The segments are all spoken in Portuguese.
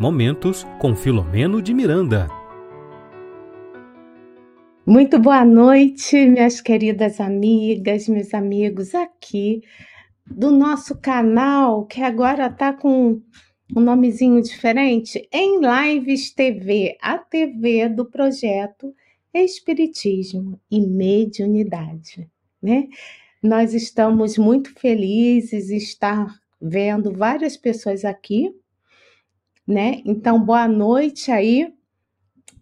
Momentos com Filomeno de Miranda. Muito boa noite, minhas queridas amigas, meus amigos aqui do nosso canal, que agora está com um nomezinho diferente, em Lives TV, a TV do projeto Espiritismo e Mediunidade, né? Nós estamos muito felizes de estar vendo várias pessoas aqui né? Então, boa noite aí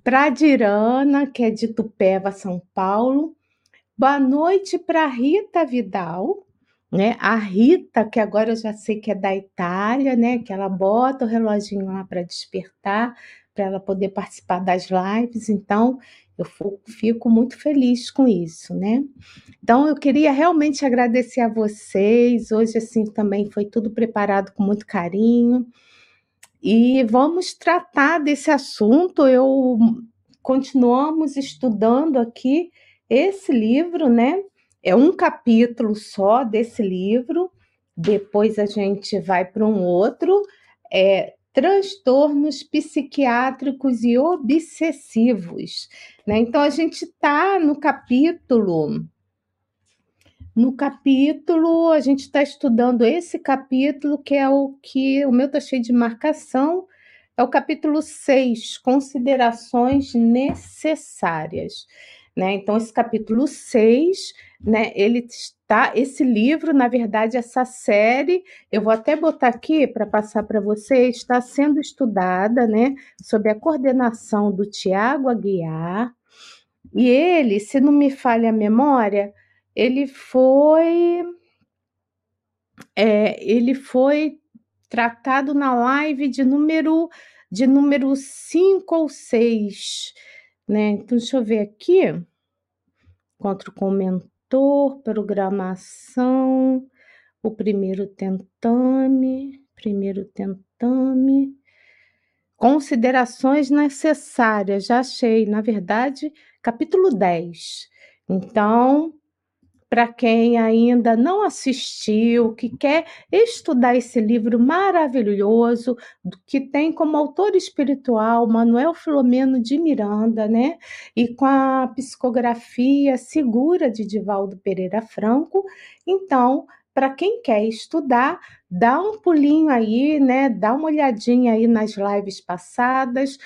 para Dirana, que é de Tupéva, São Paulo. Boa noite para Rita Vidal, né? A Rita, que agora eu já sei que é da Itália, né? Que ela bota o reloginho lá para despertar, para ela poder participar das lives. Então, eu fico muito feliz com isso, né? Então, eu queria realmente agradecer a vocês. Hoje, assim, também foi tudo preparado com muito carinho. E vamos tratar desse assunto. Eu continuamos estudando aqui esse livro, né? É um capítulo só desse livro. Depois a gente vai para um outro. É transtornos psiquiátricos e obsessivos. Né? Então, a gente está no capítulo no capítulo, a gente está estudando esse capítulo, que é o que o meu está cheio de marcação, é o capítulo 6, considerações necessárias. Né? Então, esse capítulo 6, né, ele está, esse livro, na verdade, essa série, eu vou até botar aqui para passar para vocês, está sendo estudada, né, sob a coordenação do Tiago Aguiar, e ele, se não me falha a memória, ele foi é, ele foi tratado na live de número de número 5 ou 6, né? Então deixa eu ver aqui. Contra o comentor, programação, o primeiro tentame, primeiro tentame, considerações necessárias, já achei, na verdade, capítulo 10. Então, para quem ainda não assistiu, que quer estudar esse livro maravilhoso, que tem como autor espiritual Manuel Filomeno de Miranda, né? E com a psicografia segura de Divaldo Pereira Franco. Então, para quem quer estudar, dá um pulinho aí, né? Dá uma olhadinha aí nas lives passadas,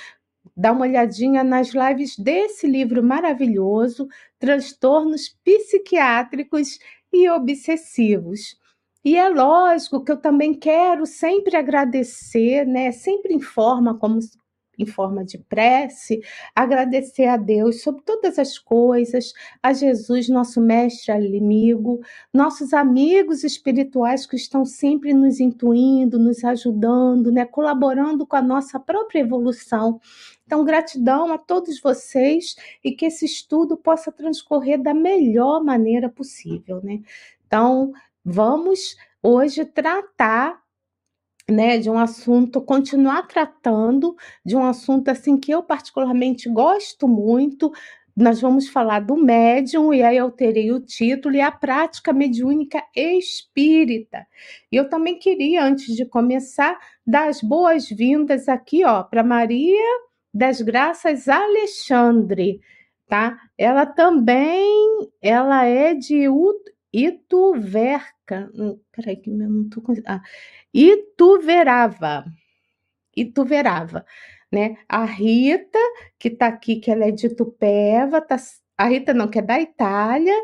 dá uma olhadinha nas lives desse livro maravilhoso, Transtornos Psiquiátricos e Obsessivos. E é lógico que eu também quero sempre agradecer, né? Sempre em forma como em forma de prece, agradecer a Deus sobre todas as coisas, a Jesus, nosso mestre amigo, nossos amigos espirituais que estão sempre nos intuindo, nos ajudando, né, colaborando com a nossa própria evolução. Então, gratidão a todos vocês e que esse estudo possa transcorrer da melhor maneira possível, né? Então, vamos hoje tratar né, de um assunto, continuar tratando de um assunto assim que eu particularmente gosto muito. Nós vamos falar do médium, e aí eu terei o título e a prática mediúnica espírita. E eu também queria, antes de começar, dar as boas-vindas aqui, ó, para Maria das Graças Alexandre, tá? Ela também, ela é de Ituverca, peraí que eu não tô com... Ah, Ituverava, né? A Rita, que tá aqui, que ela é de Tupéva, tá... a Rita não, que é da Itália,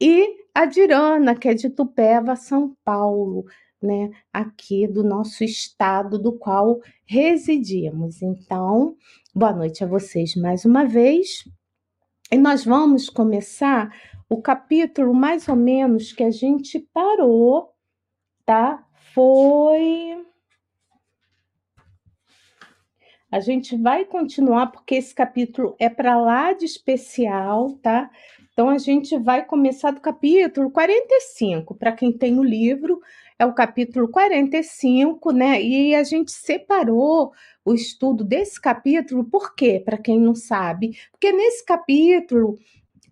e a Dirana, que é de Tupéva, São Paulo, né? Aqui do nosso estado do qual residimos. Então, boa noite a vocês mais uma vez. E nós vamos começar o capítulo mais ou menos que a gente parou, tá? foi. A gente vai continuar porque esse capítulo é para lá de especial, tá? Então a gente vai começar do capítulo 45. Para quem tem o livro, é o capítulo 45, né? E a gente separou o estudo desse capítulo, por quê? Para quem não sabe, porque nesse capítulo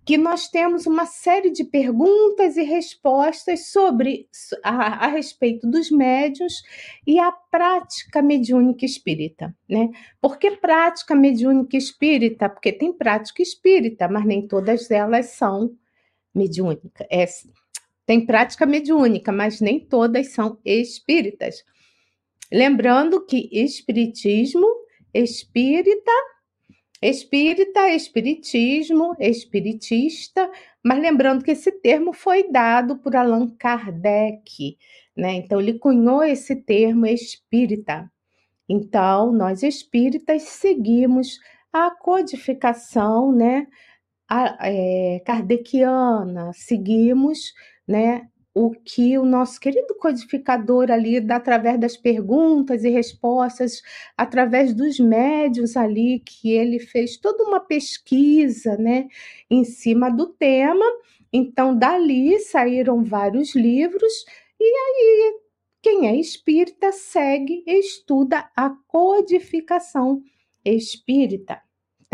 que nós temos uma série de perguntas e respostas sobre a, a respeito dos médios e a prática mediúnica espírita, né? Por que prática mediúnica espírita? Porque tem prática espírita, mas nem todas elas são mediúnicas. É, tem prática mediúnica, mas nem todas são espíritas. Lembrando que espiritismo, espírita espírita, espiritismo, espiritista, mas lembrando que esse termo foi dado por Allan Kardec, né? Então ele cunhou esse termo espírita. Então, nós espíritas seguimos a codificação, né, a, é, kardeciana, seguimos, né, o que o nosso querido codificador ali, através das perguntas e respostas, através dos médios ali, que ele fez toda uma pesquisa né, em cima do tema. Então, dali saíram vários livros, e aí quem é espírita segue, estuda a codificação espírita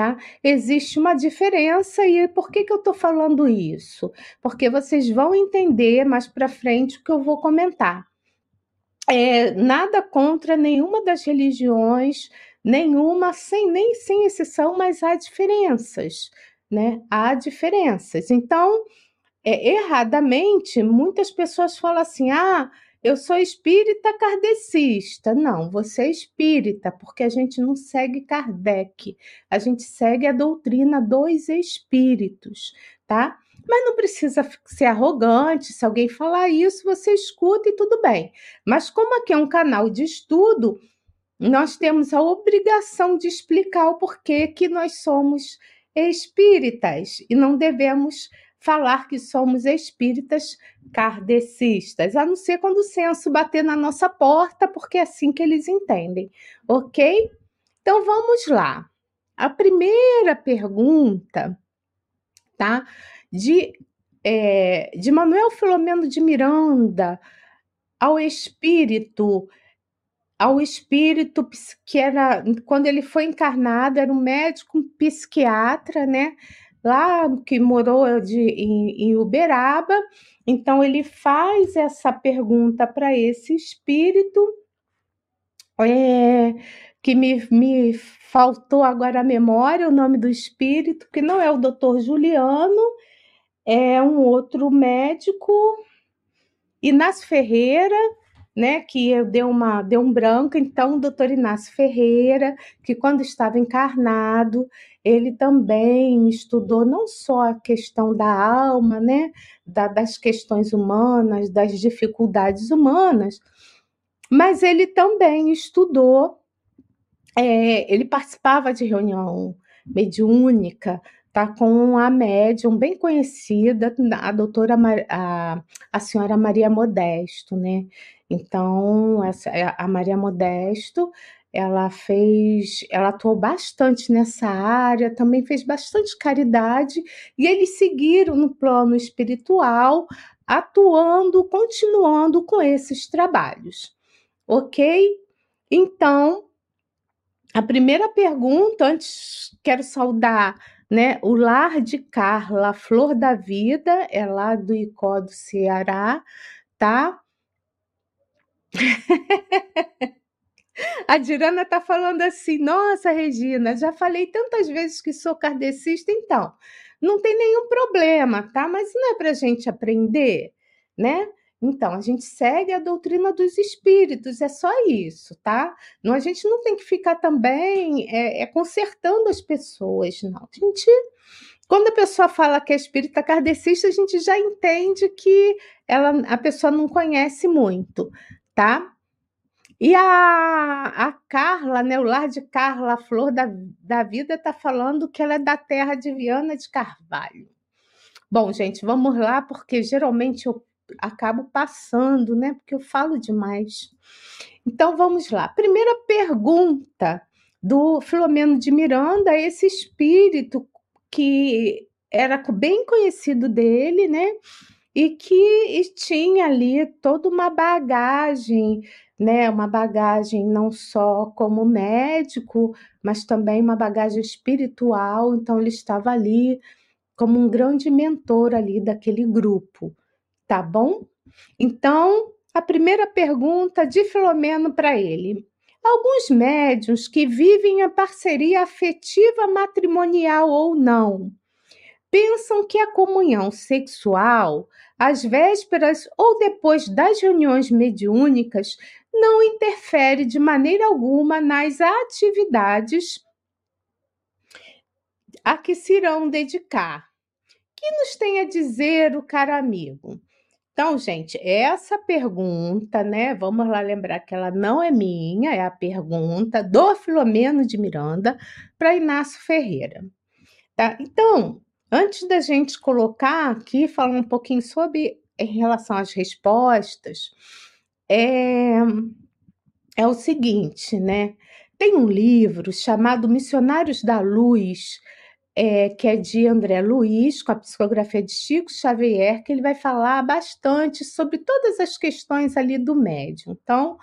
tá? Existe uma diferença e por que, que eu estou falando isso? Porque vocês vão entender mais para frente o que eu vou comentar. É, nada contra nenhuma das religiões, nenhuma, sem nem sem exceção, mas há diferenças, né? Há diferenças. Então, é, erradamente, muitas pessoas falam assim: ah, eu sou espírita kardecista. Não, você é espírita, porque a gente não segue Kardec, a gente segue a doutrina dos espíritos, tá? Mas não precisa ser arrogante, se alguém falar isso, você escuta e tudo bem. Mas como aqui é um canal de estudo, nós temos a obrigação de explicar o porquê que nós somos espíritas e não devemos falar que somos espíritas kardecistas, a não ser quando o censo bater na nossa porta, porque é assim que eles entendem, ok? Então vamos lá. A primeira pergunta, tá? De, é, de Manuel Filomeno de Miranda ao espírito ao espírito que era quando ele foi encarnado era um médico um psiquiatra né lá que morou de, em, em Uberaba. Então, ele faz essa pergunta para esse espírito, é, que me, me faltou agora a memória, o nome do espírito, que não é o doutor Juliano, é um outro médico, Inácio Ferreira, né, que deu uma deu um branco, então o doutor Inácio Ferreira, que quando estava encarnado, ele também estudou não só a questão da alma, né, da, das questões humanas, das dificuldades humanas, mas ele também estudou, é, ele participava de reunião mediúnica, tá com a médium bem conhecida, a doutora, a, a senhora Maria Modesto, né? Então, essa, a Maria Modesto, ela fez, ela atuou bastante nessa área, também fez bastante caridade, e eles seguiram no plano espiritual, atuando, continuando com esses trabalhos. Ok? Então, a primeira pergunta, antes quero saudar né, o Lar de Carla, Flor da Vida, é lá do Icó do Ceará, tá? A Dirana está falando assim: nossa, Regina, já falei tantas vezes que sou kardecista, então não tem nenhum problema, tá? Mas não é para a gente aprender, né? Então, a gente segue a doutrina dos espíritos, é só isso, tá? Não, a gente não tem que ficar também é, é consertando as pessoas, não. A gente, quando a pessoa fala que é espírita kardecista, a gente já entende que ela, a pessoa não conhece muito, tá? E a, a Carla, né, o lar de Carla, a flor da, da vida, está falando que ela é da terra de Viana de Carvalho. Bom, gente, vamos lá, porque geralmente eu acabo passando, né? Porque eu falo demais. Então vamos lá. Primeira pergunta do Filomeno de Miranda, esse espírito que era bem conhecido dele, né? E que tinha ali toda uma bagagem né, uma bagagem não só como médico, mas também uma bagagem espiritual. Então ele estava ali como um grande mentor ali daquele grupo, tá bom? Então, a primeira pergunta de Filomeno para ele. Alguns médios que vivem a parceria afetiva matrimonial ou não pensam que a comunhão sexual, às vésperas ou depois das reuniões mediúnicas, não interfere de maneira alguma nas atividades a que se irão dedicar que nos tem a dizer o caro amigo? Então, gente, essa pergunta, né? Vamos lá lembrar que ela não é minha, é a pergunta do Filomeno de Miranda para Inácio Ferreira. Tá? Então, antes da gente colocar aqui, falar um pouquinho sobre em relação às respostas, é, é o seguinte, né? Tem um livro chamado Missionários da Luz, é, que é de André Luiz, com a psicografia de Chico Xavier, que ele vai falar bastante sobre todas as questões ali do médium. Então,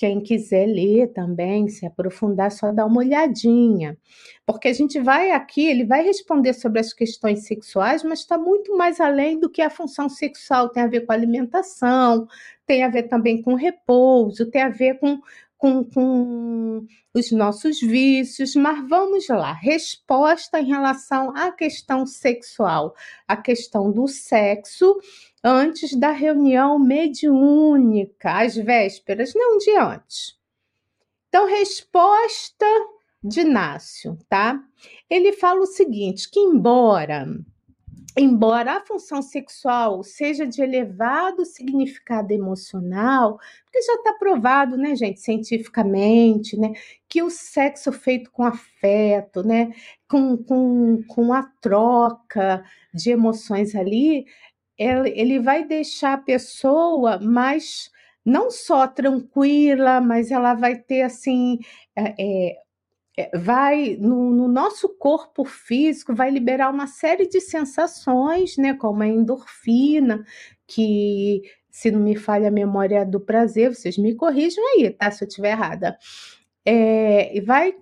quem quiser ler também, se aprofundar, só dá uma olhadinha. Porque a gente vai aqui, ele vai responder sobre as questões sexuais, mas está muito mais além do que a função sexual. Tem a ver com alimentação, tem a ver também com repouso, tem a ver com com, com os nossos vícios, mas vamos lá. Resposta em relação à questão sexual, a questão do sexo antes da reunião mediúnica, às vésperas, não dia antes. Então, resposta de Inácio, tá? Ele fala o seguinte: que embora embora a função sexual seja de elevado significado emocional, porque já está provado, né, gente, cientificamente, né, que o sexo feito com afeto, né, com, com, com a troca de emoções ali, ele, ele vai deixar a pessoa mais não só tranquila, mas ela vai ter assim é, é vai no, no, nosso corpo físico vai liberar uma série de sensações, né, como a endorfina, que se não me falha a memória do prazer, vocês me corrijam aí, tá? Se eu estiver errada. É, e vai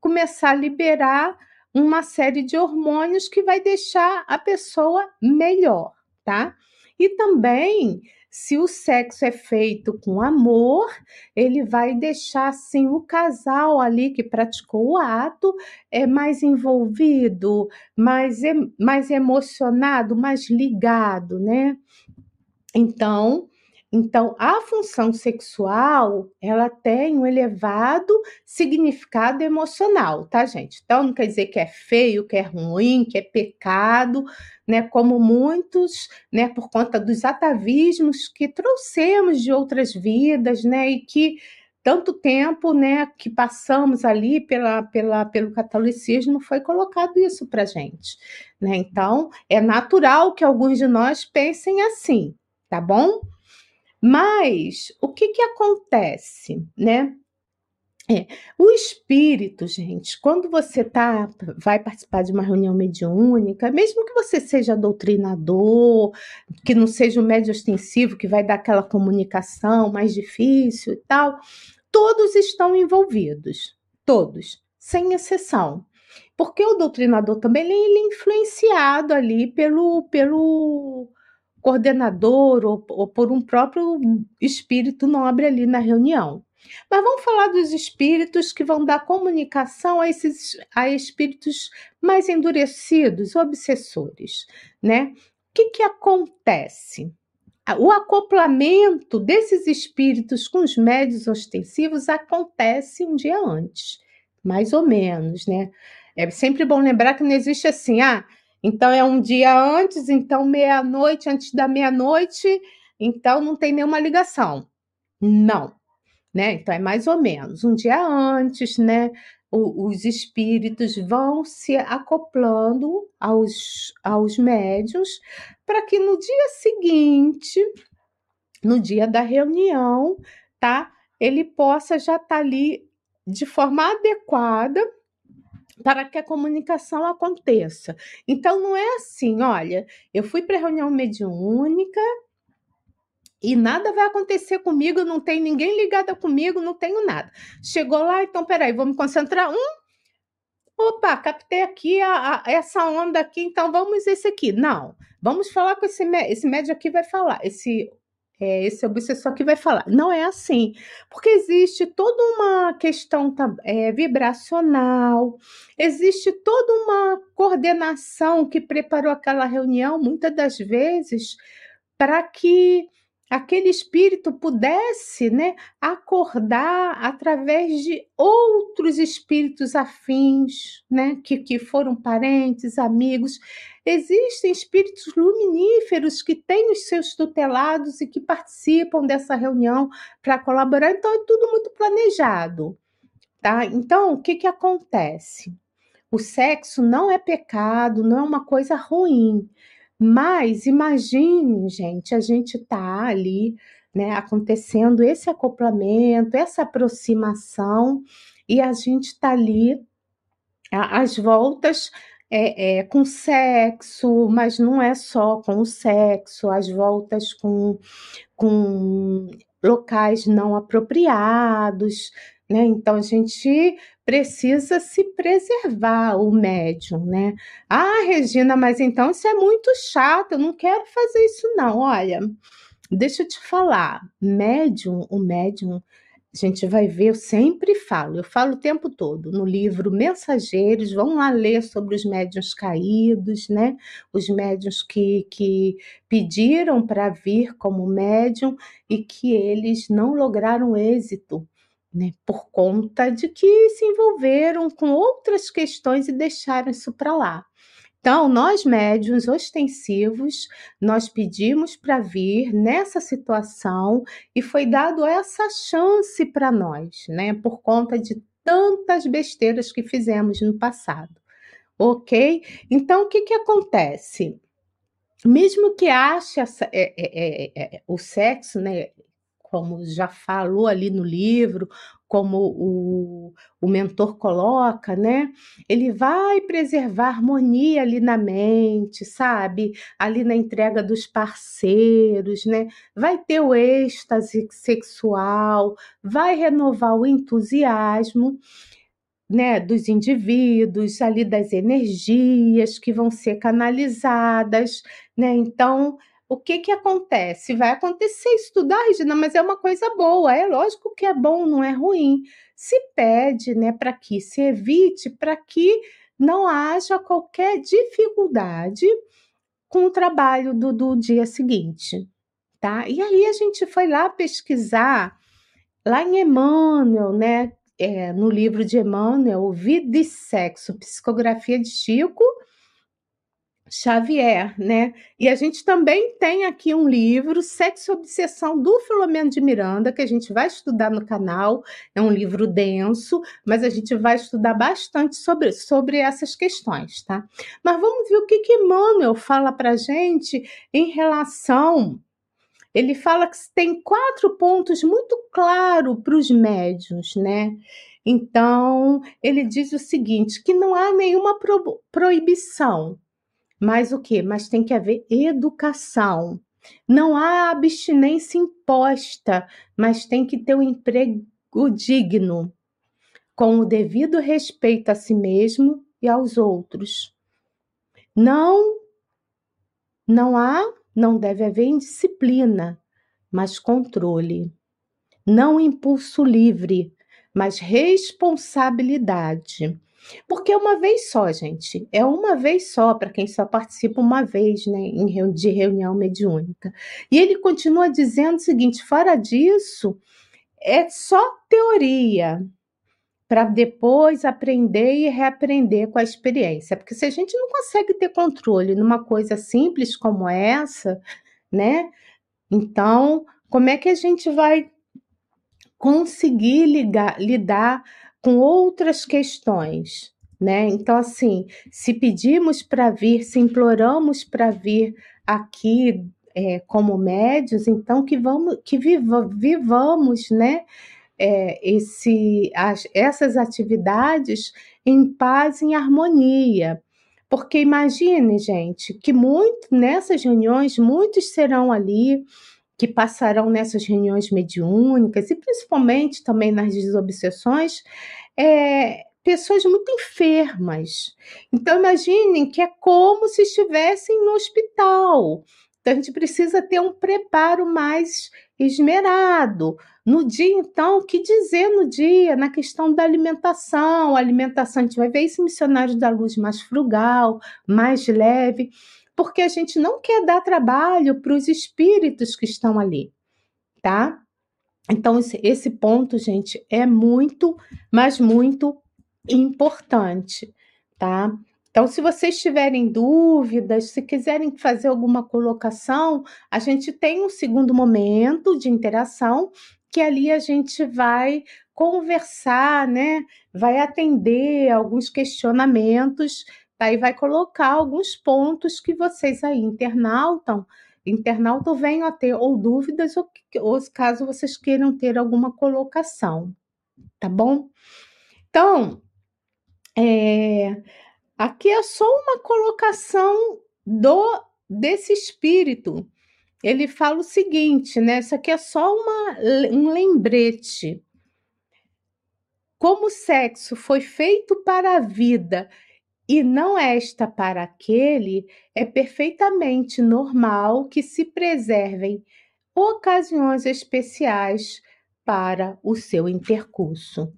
começar a liberar uma série de hormônios que vai deixar a pessoa melhor, tá? E também se o sexo é feito com amor, ele vai deixar assim o casal ali que praticou o ato é mais envolvido, mais, mais emocionado, mais ligado, né? Então, então, a função sexual, ela tem um elevado significado emocional, tá, gente? Então, não quer dizer que é feio, que é ruim, que é pecado, né? Como muitos, né, por conta dos atavismos que trouxemos de outras vidas, né? E que tanto tempo, né, que passamos ali pela, pela, pelo catolicismo, foi colocado isso para gente, né? Então, é natural que alguns de nós pensem assim, tá bom? Mas o que, que acontece, né? É, o espírito, gente, quando você tá, vai participar de uma reunião mediúnica, mesmo que você seja doutrinador, que não seja um médio ostensivo, que vai dar aquela comunicação mais difícil e tal, todos estão envolvidos, todos, sem exceção. Porque o doutrinador também ele é influenciado ali pelo, pelo coordenador ou, ou por um próprio espírito nobre ali na reunião. Mas vamos falar dos espíritos que vão dar comunicação a esses a espíritos mais endurecidos, obsessores, né? O que, que acontece? O acoplamento desses espíritos com os médios ostensivos acontece um dia antes, mais ou menos, né? É sempre bom lembrar que não existe assim, ah, então é um dia antes, então meia-noite, antes da meia-noite, então não tem nenhuma ligação. Não, né? Então é mais ou menos um dia antes, né? O, os espíritos vão se acoplando aos, aos médios para que no dia seguinte, no dia da reunião, tá? Ele possa já estar tá ali de forma adequada para que a comunicação aconteça. Então, não é assim, olha, eu fui para a reunião mediúnica e nada vai acontecer comigo, não tem ninguém ligada comigo, não tenho nada. Chegou lá, então, peraí, vou me concentrar. Um, opa, captei aqui a, a, essa onda aqui, então vamos esse aqui. Não, vamos falar com esse, esse médio aqui vai falar, esse é, esse obsessor que vai falar. Não é assim, porque existe toda uma questão é, vibracional, existe toda uma coordenação que preparou aquela reunião, muitas das vezes, para que aquele espírito pudesse né, acordar através de outros espíritos afins, né, que, que foram parentes, amigos. Existem espíritos luminíferos que têm os seus tutelados e que participam dessa reunião para colaborar, então é tudo muito planejado. Tá? Então, o que, que acontece? O sexo não é pecado, não é uma coisa ruim. Mas imagine, gente, a gente tá ali, né, acontecendo esse acoplamento, essa aproximação, e a gente tá ali às voltas é, é, com sexo, mas não é só com o sexo, as voltas com, com locais não apropriados, né? Então a gente precisa se preservar o médium, né? Ah, Regina, mas então isso é muito chato, eu não quero fazer isso não. Olha, deixa eu te falar, médium, o médium, a gente vai ver, eu sempre falo, eu falo o tempo todo no livro Mensageiros, vão lá ler sobre os médiuns caídos, né? Os médiuns que, que pediram para vir como médium e que eles não lograram êxito né, por conta de que se envolveram com outras questões e deixaram isso para lá. Então, nós médios ostensivos, nós pedimos para vir nessa situação e foi dado essa chance para nós, né, por conta de tantas besteiras que fizemos no passado. Ok? Então, o que, que acontece? Mesmo que ache essa, é, é, é, o sexo, né, como já falou ali no livro, como o, o mentor coloca, né? Ele vai preservar harmonia ali na mente, sabe? Ali na entrega dos parceiros, né? Vai ter o êxtase sexual, vai renovar o entusiasmo. Né, dos indivíduos, ali das energias que vão ser canalizadas, né? Então, o que que acontece? Vai acontecer estudar, Regina, mas é uma coisa boa. É lógico que é bom, não é ruim. Se pede, né, para que se evite, para que não haja qualquer dificuldade com o trabalho do, do dia seguinte, tá? E aí a gente foi lá pesquisar lá em Emmanuel, né? É, no livro de Emmanuel, Vida e Sexo, Psicografia de Chico, Xavier, né? E a gente também tem aqui um livro, Sexo e Obsessão, do Filomeno de Miranda, que a gente vai estudar no canal. É um livro denso, mas a gente vai estudar bastante sobre, sobre essas questões, tá? Mas vamos ver o que, que Emmanuel fala para gente em relação. Ele fala que tem quatro pontos muito claros para os médios, né? Então, ele diz o seguinte: que não há nenhuma pro, proibição mas o que? Mas tem que haver educação. Não há abstinência imposta, mas tem que ter um emprego digno, com o devido respeito a si mesmo e aos outros. Não, não há, não deve haver indisciplina, mas controle. Não impulso livre, mas responsabilidade. Porque é uma vez só, gente. É uma vez só para quem só participa uma vez né, de reunião mediúnica. E ele continua dizendo o seguinte: fora disso, é só teoria para depois aprender e reaprender com a experiência. Porque se a gente não consegue ter controle numa coisa simples como essa, né? Então, como é que a gente vai conseguir ligar, lidar com outras questões, né? Então, assim, se pedimos para vir, se imploramos para vir aqui é, como médios, então que vamos, que viva, vivamos, né? É, esse, as, essas atividades em paz, em harmonia. Porque imagine, gente, que muito nessas reuniões, muitos serão ali que passarão nessas reuniões mediúnicas e principalmente também nas desobsessões, é, pessoas muito enfermas. Então, imaginem que é como se estivessem no hospital. Então, a gente precisa ter um preparo mais esmerado. No dia, então, o que dizer no dia? Na questão da alimentação. Alimentação, a gente vai ver esse missionário da luz mais frugal, mais leve, porque a gente não quer dar trabalho para os espíritos que estão ali, tá? Então, esse, ponto, gente, é muito, mas muito importante, tá? Então, se vocês tiverem dúvidas, se quiserem fazer alguma colocação, a gente tem um segundo momento de interação que ali a gente vai conversar, né? Vai atender alguns questionamentos, E vai colocar alguns pontos que vocês aí, internautam, internauta venham a ter ou dúvidas ou, ou caso vocês queiram ter alguma colocação, tá bom? Então, é, aqui é só uma colocação do desse espírito. Ele fala o seguinte, né? Isso aqui é só uma, um lembrete. Como o sexo foi feito para a vida e não esta para aquele, é perfeitamente normal que se preservem ocasiões especiais para o seu intercurso.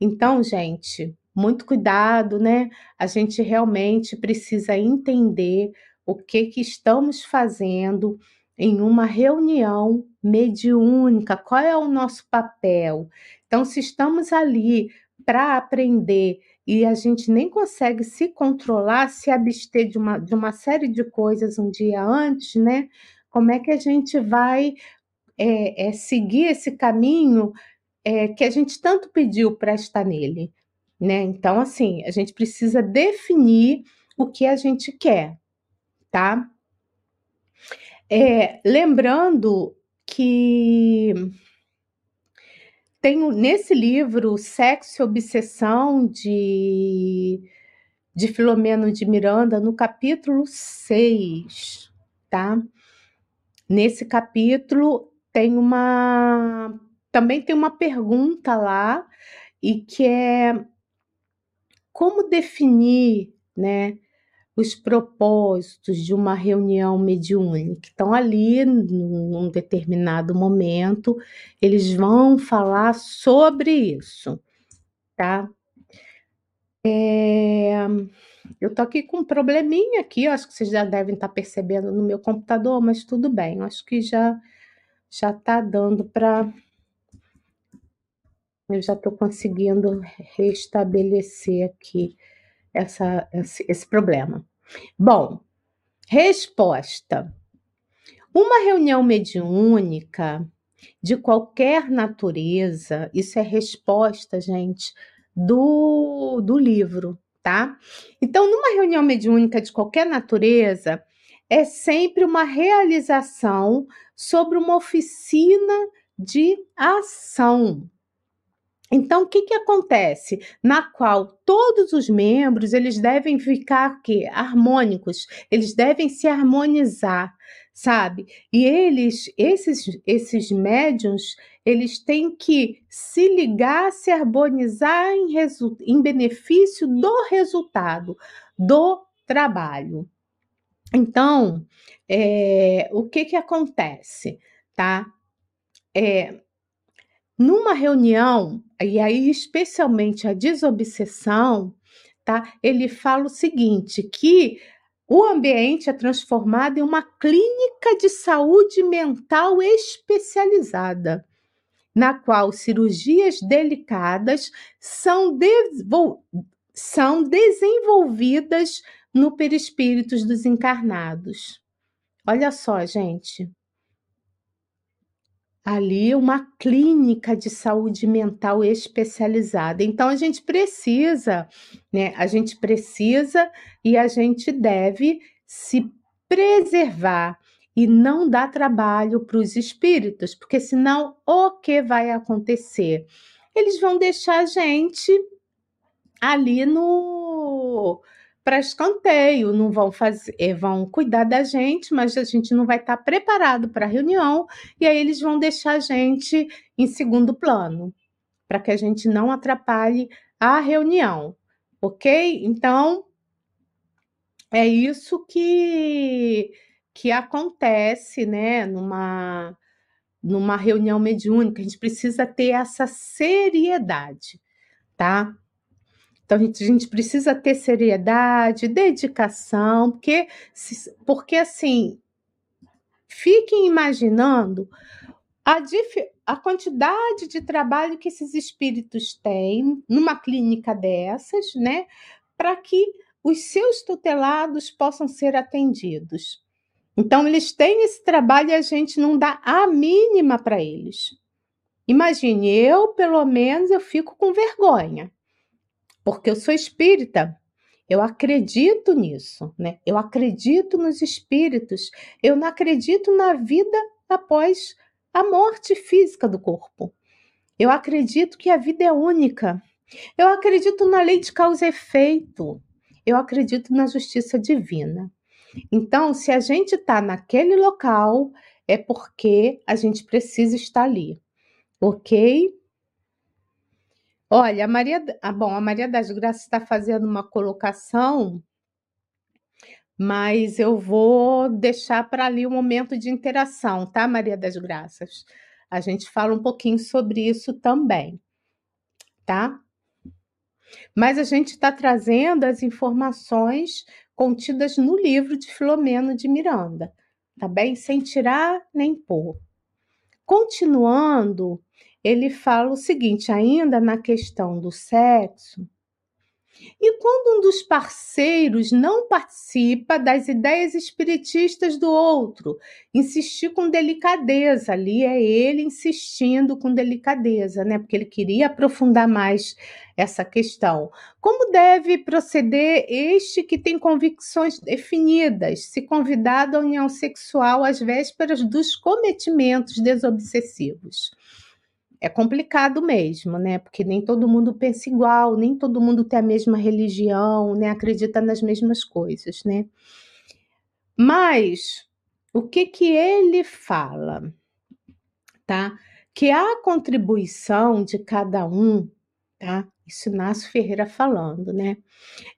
Então, gente, muito cuidado, né? A gente realmente precisa entender o que que estamos fazendo em uma reunião mediúnica, qual é o nosso papel? Então, se estamos ali para aprender e a gente nem consegue se controlar, se abster de uma, de uma série de coisas um dia antes, né? Como é que a gente vai é, é, seguir esse caminho é, que a gente tanto pediu para estar nele, né? Então, assim, a gente precisa definir o que a gente quer, tá? É, lembrando que tenho nesse livro Sexo e Obsessão de, de Filomeno de Miranda, no capítulo 6, tá? Nesse capítulo tem uma também tem uma pergunta lá e que é como definir, né, os propósitos de uma reunião mediúnica. Então, ali, num determinado momento, eles vão falar sobre isso, tá? É... Eu tô aqui com um probleminha aqui, acho que vocês já devem estar percebendo no meu computador, mas tudo bem, acho que já já tá dando para eu já estou conseguindo restabelecer aqui essa, esse, esse problema. Bom, resposta. Uma reunião mediúnica de qualquer natureza, isso é resposta, gente, do, do livro, tá? Então, numa reunião mediúnica de qualquer natureza, é sempre uma realização sobre uma oficina de ação, então, o que, que acontece? Na qual todos os membros eles devem ficar que harmônicos, eles devem se harmonizar, sabe? E eles, esses, esses médiums, eles têm que se ligar, se harmonizar em, em benefício do resultado, do trabalho. Então, é, o que que acontece, tá? É, numa reunião, e aí especialmente a desobsessão, tá? Ele fala o seguinte, que o ambiente é transformado em uma clínica de saúde mental especializada, na qual cirurgias delicadas são, são desenvolvidas no perispíritos dos encarnados. Olha só, gente ali uma clínica de saúde mental especializada. Então a gente precisa, né? A gente precisa e a gente deve se preservar e não dar trabalho para os espíritos, porque senão o que vai acontecer? Eles vão deixar a gente ali no para escanteio, não vão fazer, eh, vão cuidar da gente, mas a gente não vai estar tá preparado para a reunião e aí eles vão deixar a gente em segundo plano, para que a gente não atrapalhe a reunião, ok? Então, é isso que, que acontece, né, numa, numa reunião mediúnica. A gente precisa ter essa seriedade, tá? Então, a gente, precisa ter seriedade, dedicação, porque, porque assim, fiquem imaginando a, a quantidade de trabalho que esses espíritos têm numa clínica dessas, né, para que os seus tutelados possam ser atendidos. Então, eles têm esse trabalho e a gente não dá a mínima para eles. Imagine, eu, pelo menos, eu fico com vergonha, porque eu sou espírita. Eu acredito nisso, né? Eu acredito nos espíritos. Eu não acredito na vida após a morte física do corpo. Eu acredito que a vida é única. Eu acredito na lei de causa e efeito. Eu acredito na justiça divina. Então, se a gente está naquele local, é porque a gente precisa estar ali. Ok? Olha, a Maria, ah, bom, a Maria das Graças está fazendo uma colocação mas eu vou deixar para ali o um momento de interação, tá, Maria das Graças? A gente fala um pouquinho sobre isso também, tá? Mas a gente está trazendo as informações contidas no livro de Filomeno de Miranda, tá bem? Sem tirar nem pôr. Continuando, ele fala o seguinte, ainda na questão do sexo, e quando um dos parceiros não participa das ideias espiritistas do outro, insistir com delicadeza, ali é ele insistindo com delicadeza, né? Porque ele queria aprofundar mais essa questão. Como deve proceder este que tem convicções definidas, se convidado à união sexual às vésperas dos cometimentos desobsessivos? É complicado mesmo, né? Porque nem todo mundo pensa igual, nem todo mundo tem a mesma religião, né? Acredita nas mesmas coisas, né? Mas o que que ele fala, tá? Que a contribuição de cada um, tá? Isso Inácio Ferreira falando, né?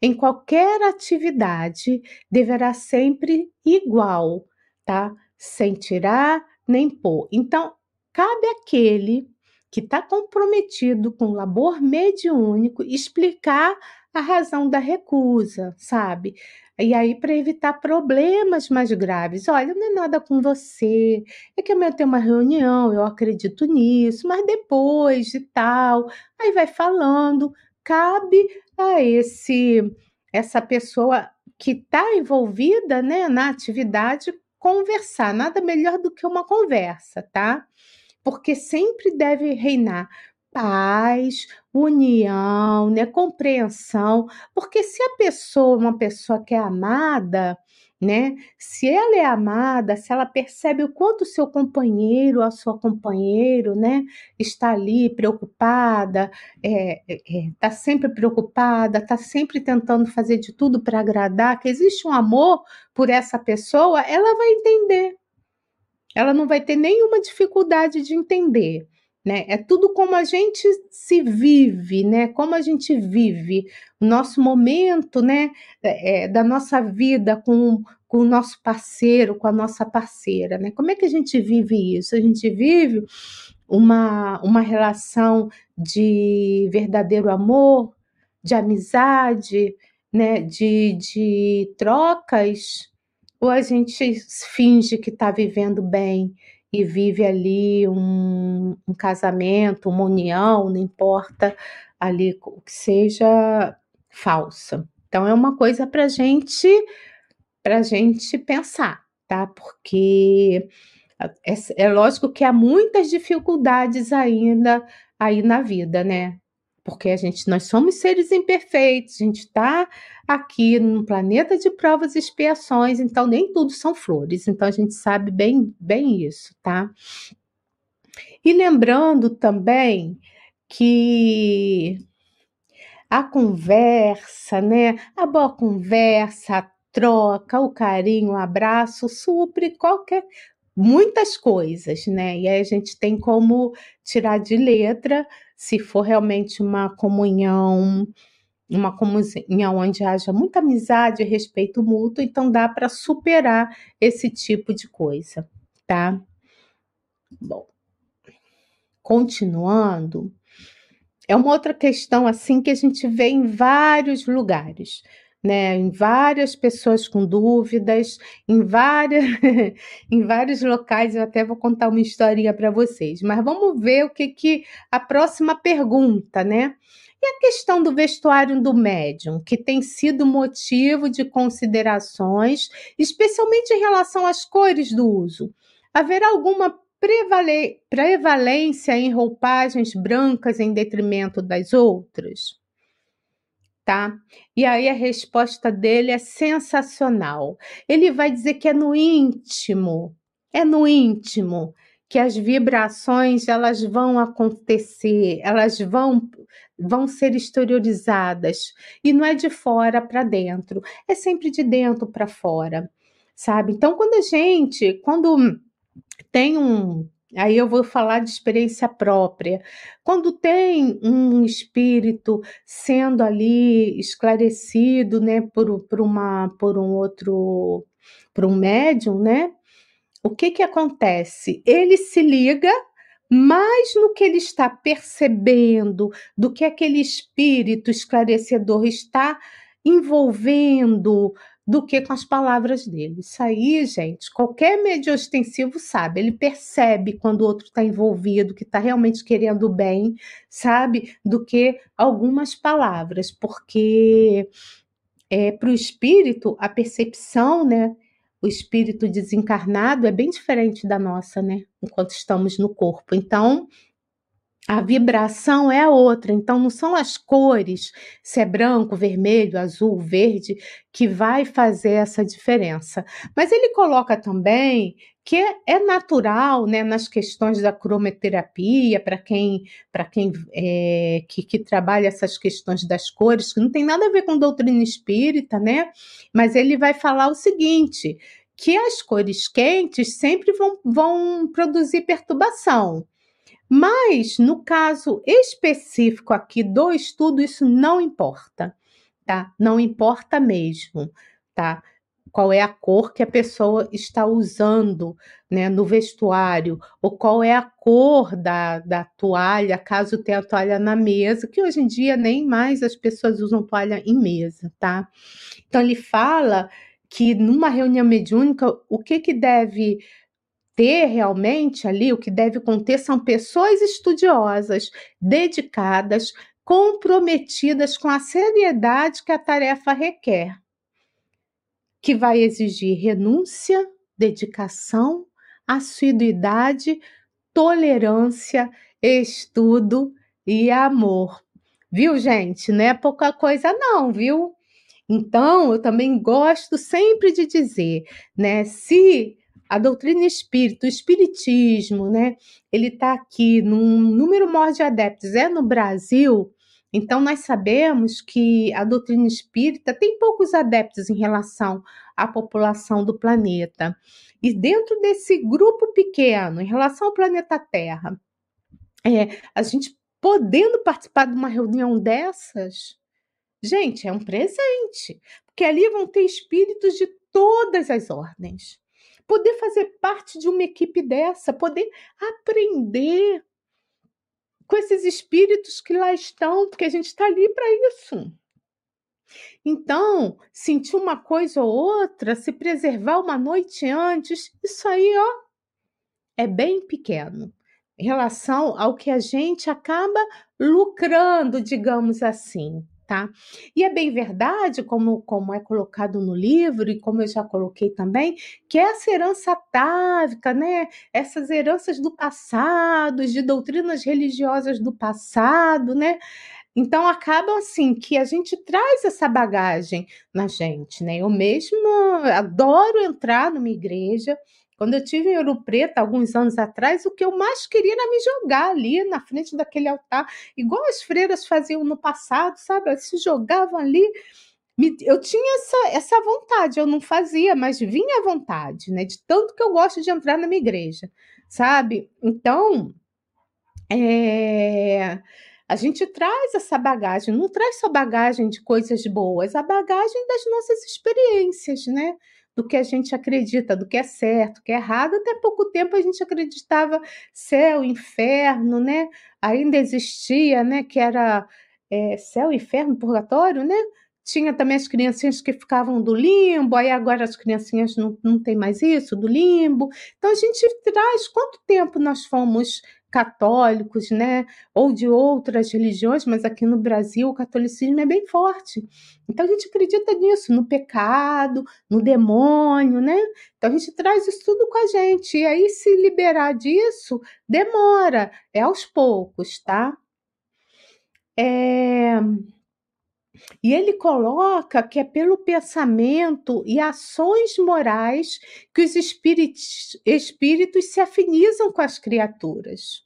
Em qualquer atividade deverá sempre igual, tá? Sem tirar nem pôr. Então, cabe aquele que está comprometido com o labor mediúnico explicar a razão da recusa, sabe? E aí, para evitar problemas mais graves, olha, não é nada com você, é que amanhã tem uma reunião, eu acredito nisso, mas depois e tal, aí vai falando, cabe a esse essa pessoa que está envolvida né, na atividade conversar, nada melhor do que uma conversa, tá? Porque sempre deve reinar paz, união, né, compreensão, porque se a pessoa, uma pessoa que é amada, né, se ela é amada, se ela percebe o quanto seu companheiro, a sua companheiro, né, está ali preocupada, é, é, é tá sempre preocupada, está sempre tentando fazer de tudo para agradar, que existe um amor por essa pessoa, ela vai entender, ela não vai ter nenhuma dificuldade de entender. Né? É tudo como a gente se vive, né? Como a gente vive o nosso momento, né? É, é, da nossa vida com, com o nosso parceiro, com a nossa parceira, né? Como é que a gente vive isso? A gente vive uma, uma relação de verdadeiro amor, de amizade, né? De, de trocas ou a gente finge que está vivendo bem e vive ali um, um, casamento, uma união, não importa ali o que seja falsa. Então é uma coisa para gente para gente pensar, tá? Porque é, é lógico que há muitas dificuldades ainda aí na vida, né? Porque a gente nós somos seres imperfeitos, a gente está aqui num planeta de provas e expiações, então nem tudo são flores, então a gente sabe bem, bem isso, tá? E lembrando também que a conversa, né? A boa conversa, a troca, o carinho, o abraço supre qualquer muitas coisas, né? E aí a gente tem como tirar de letra se for realmente uma comunhão, uma comunhão onde haja muita amizade e respeito mútuo, então dá para superar esse tipo de coisa, tá? Bom, continuando, é uma outra questão assim que a gente vê em vários lugares né, em várias pessoas com dúvidas, em, várias, em vários locais. Eu até vou contar uma historinha para vocês, mas vamos ver o que, que a próxima pergunta, né? E a questão do vestuário do médium, que tem sido motivo de considerações, especialmente em relação às cores do uso. Haverá alguma prevalência em roupagens brancas em detrimento das outras? Tá? E aí a resposta dele é sensacional. Ele vai dizer que é no íntimo, é no íntimo que as vibrações elas vão acontecer, elas vão vão ser exteriorizadas e não é de fora para dentro, é sempre de dentro para fora, sabe? Então quando a gente, quando tem um Aí eu vou falar de experiência própria. Quando tem um espírito sendo ali esclarecido, né, por, por, uma, por um outro, por um médium, né? O que que acontece? Ele se liga mais no que ele está percebendo, do que aquele espírito esclarecedor está envolvendo, do que com as palavras dele. Isso aí, gente, qualquer meio ostensivo sabe, ele percebe quando o outro está envolvido, que está realmente querendo bem, sabe, do que algumas palavras, porque é, para o espírito, a percepção, né? O espírito desencarnado é bem diferente da nossa, né? Enquanto estamos no corpo. Então, a vibração é outra. Então, não são as cores, se é branco, vermelho, azul, verde, que vai fazer essa diferença. Mas ele coloca também que é natural, né, nas questões da cromoterapia, para quem, para quem é, que, que trabalha essas questões das cores, que não tem nada a ver com doutrina espírita, né? Mas ele vai falar o seguinte: que as cores quentes sempre vão, vão produzir perturbação. Mas, no caso específico aqui do estudo, isso não importa, tá? Não importa mesmo, tá? Qual é a cor que a pessoa está usando né, no vestuário, ou qual é a cor da, da toalha, caso tenha toalha na mesa, que hoje em dia nem mais as pessoas usam toalha em mesa, tá? Então, ele fala que numa reunião mediúnica, o que, que deve ter realmente ali, o que deve conter são pessoas estudiosas, dedicadas, comprometidas com a seriedade que a tarefa requer, que vai exigir renúncia, dedicação, assiduidade, tolerância, estudo e amor. Viu, gente? Não é pouca coisa, não, viu? Então, eu também gosto sempre de dizer, né? Se a doutrina espírita, o espiritismo, né? Ele está aqui num número maior de adeptos, é no Brasil. Então, nós sabemos que a doutrina espírita tem poucos adeptos em relação à população do planeta. E dentro desse grupo pequeno, em relação ao planeta Terra, é, a gente podendo participar de uma reunião dessas, gente, é um presente, porque ali vão ter espíritos de todas as ordens poder fazer parte de uma equipe dessa, poder aprender com esses espíritos que lá estão, porque a gente está ali para isso. Então, sentir uma coisa ou outra, se preservar uma noite antes, isso aí, ó, é bem pequeno em relação ao que a gente acaba lucrando, digamos assim tá? E é bem verdade, como, como é colocado no livro e como eu já coloquei também, que essa herança atávica, né? Essas heranças do passado, de doutrinas religiosas do passado, né? Então acaba assim que a gente traz essa bagagem na gente, né? Eu mesmo adoro entrar numa igreja, quando eu tive em Ouro Preto, alguns anos atrás, o que eu mais queria era me jogar ali na frente daquele altar, igual as freiras faziam no passado, sabe? Elas se jogavam ali. Eu tinha essa, essa vontade, eu não fazia, mas vinha a vontade, né? De tanto que eu gosto de entrar na minha igreja, sabe? Então, é, a gente traz essa bagagem, não traz só bagagem de coisas boas, a bagagem das nossas experiências, né? Do que a gente acredita, do que é certo, do que é errado. Até pouco tempo a gente acreditava céu, inferno, né? Ainda existia, né? Que era é, céu, inferno, purgatório, né? Tinha também as criancinhas que ficavam do limbo, aí agora as criancinhas não, não tem mais isso, do limbo. Então a gente traz quanto tempo nós fomos católicos, né, ou de outras religiões, mas aqui no Brasil o catolicismo é bem forte. Então a gente acredita nisso, no pecado, no demônio, né? Então a gente traz isso tudo com a gente. E aí se liberar disso demora, é aos poucos, tá? É... E ele coloca que é pelo pensamento e ações morais que os espíritos, espíritos se afinizam com as criaturas.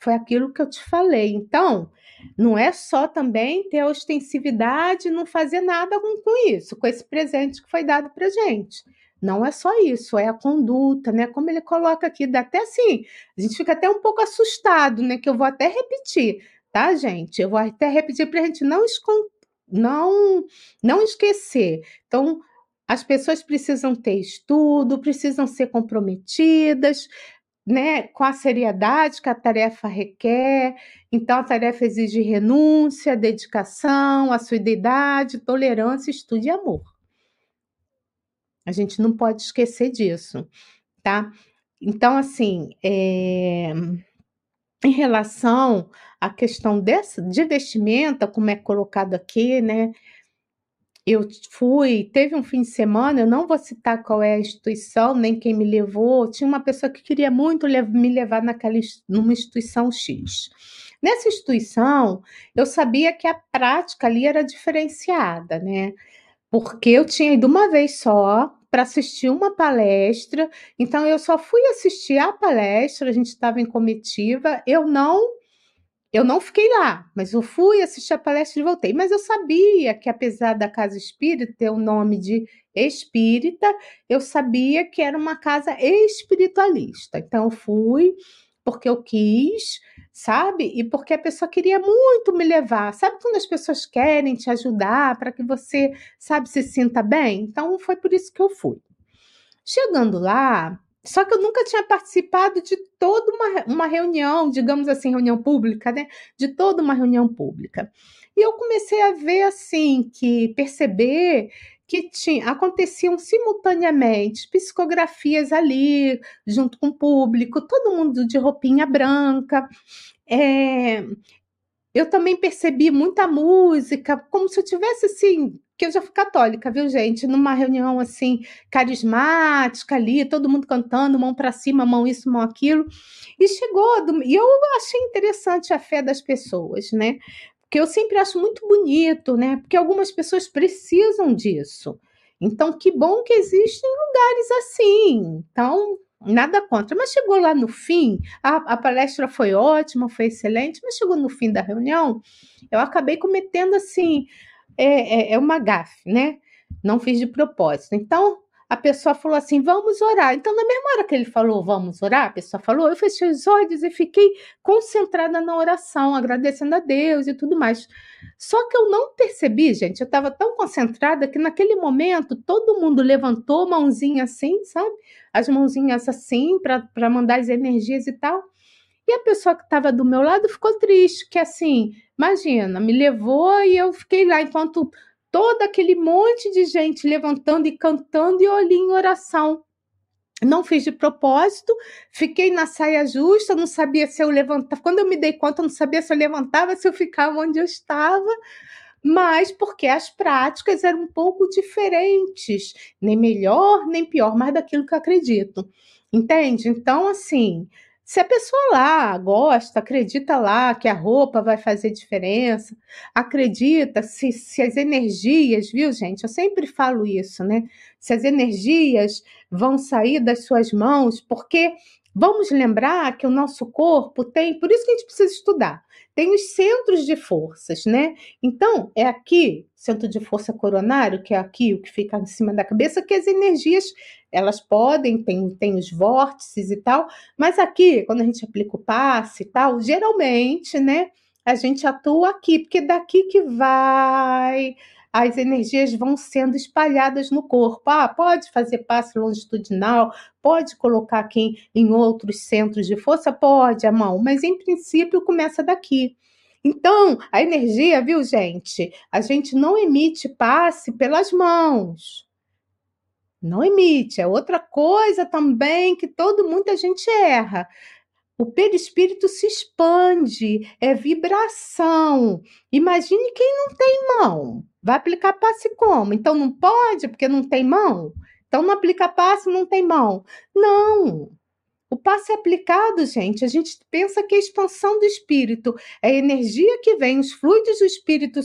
Foi aquilo que eu te falei. Então, não é só também ter ostensividade e não fazer nada com, com isso, com esse presente que foi dado para gente. Não é só isso, é a conduta, né? Como ele coloca aqui, dá até assim, a gente fica até um pouco assustado, né? Que eu vou até repetir, tá, gente? Eu vou até repetir para a gente não não, não esquecer. Então, as pessoas precisam ter estudo, precisam ser comprometidas, né, com a seriedade que a tarefa requer. Então, a tarefa exige renúncia, dedicação, assiduidade, tolerância, estudo e amor. A gente não pode esquecer disso, tá? Então, assim, é em relação à questão dessa, de vestimenta, como é colocado aqui, né? Eu fui, teve um fim de semana, eu não vou citar qual é a instituição, nem quem me levou, tinha uma pessoa que queria muito me levar naquela, numa instituição X. Nessa instituição, eu sabia que a prática ali era diferenciada, né? Porque eu tinha ido uma vez só, para assistir uma palestra. Então, eu só fui assistir a palestra, a gente estava em comitiva, eu não. Eu não fiquei lá, mas eu fui assistir a palestra e voltei. Mas eu sabia que, apesar da casa espírita ter o nome de espírita, eu sabia que era uma casa espiritualista. Então, eu fui porque eu quis, sabe? E porque a pessoa queria muito me levar. Sabe quando as pessoas querem te ajudar para que você, sabe, se sinta bem? Então foi por isso que eu fui. Chegando lá, só que eu nunca tinha participado de toda uma, uma reunião, digamos assim, reunião pública, né? De toda uma reunião pública. E eu comecei a ver assim que perceber que tinha, aconteciam simultaneamente psicografias ali, junto com o público, todo mundo de roupinha branca. É, eu também percebi muita música, como se eu tivesse assim, que eu já fui católica, viu, gente? Numa reunião assim, carismática ali, todo mundo cantando, mão para cima, mão isso, mão aquilo. E chegou, e eu achei interessante a fé das pessoas, né? Que eu sempre acho muito bonito, né? Porque algumas pessoas precisam disso. Então, que bom que existem lugares assim. Então, nada contra. Mas chegou lá no fim, a, a, palestra foi ótima, foi excelente, mas chegou no fim da reunião, eu acabei cometendo assim, é, é, é uma gafe, né? Não fiz de propósito. Então, a pessoa falou assim: vamos orar. Então, na mesma hora que ele falou, vamos orar, a pessoa falou, eu fechei os olhos e fiquei concentrada na oração, agradecendo a Deus e tudo mais. Só que eu não percebi, gente, eu estava tão concentrada que naquele momento todo mundo levantou mãozinha assim, sabe? As mãozinhas assim, para mandar as energias e tal. E a pessoa que estava do meu lado ficou triste, que assim, imagina, me levou e eu fiquei lá enquanto todo aquele monte de gente levantando e cantando e eu em oração. Não fiz de propósito, fiquei na saia justa, não sabia se eu levantava. Quando eu me dei conta, eu não sabia se eu levantava, se eu ficava onde eu estava, mas porque as práticas eram um pouco diferentes, nem melhor nem pior, mas daquilo que eu acredito. Entende? Então, assim, se a pessoa lá gosta, acredita lá que a roupa vai fazer diferença, acredita se, se as energias, viu, gente? Eu sempre falo isso, né? Se as energias vão sair das suas mãos, porque vamos lembrar que o nosso corpo tem, por isso que a gente precisa estudar tem os centros de forças, né? Então, é aqui, centro de força coronário, que é aqui o que fica em cima da cabeça, que as energias, elas podem, tem, tem os vórtices e tal, mas aqui, quando a gente aplica o passe e tal, geralmente, né? a gente atua aqui, porque daqui que vai as energias vão sendo espalhadas no corpo. Ah, pode fazer passe longitudinal, pode colocar aqui em outros centros de força? Pode, a mão, mas em princípio começa daqui. Então, a energia, viu, gente? A gente não emite passe pelas mãos. Não emite. É outra coisa também que todo muita gente erra. O perispírito se expande, é vibração. Imagine quem não tem mão. Vai aplicar passe como? Então não pode porque não tem mão? Então não aplica passe, não tem mão. Não. O passe é aplicado, gente, a gente pensa que a expansão do espírito é a energia que vem, os fluidos do espírito,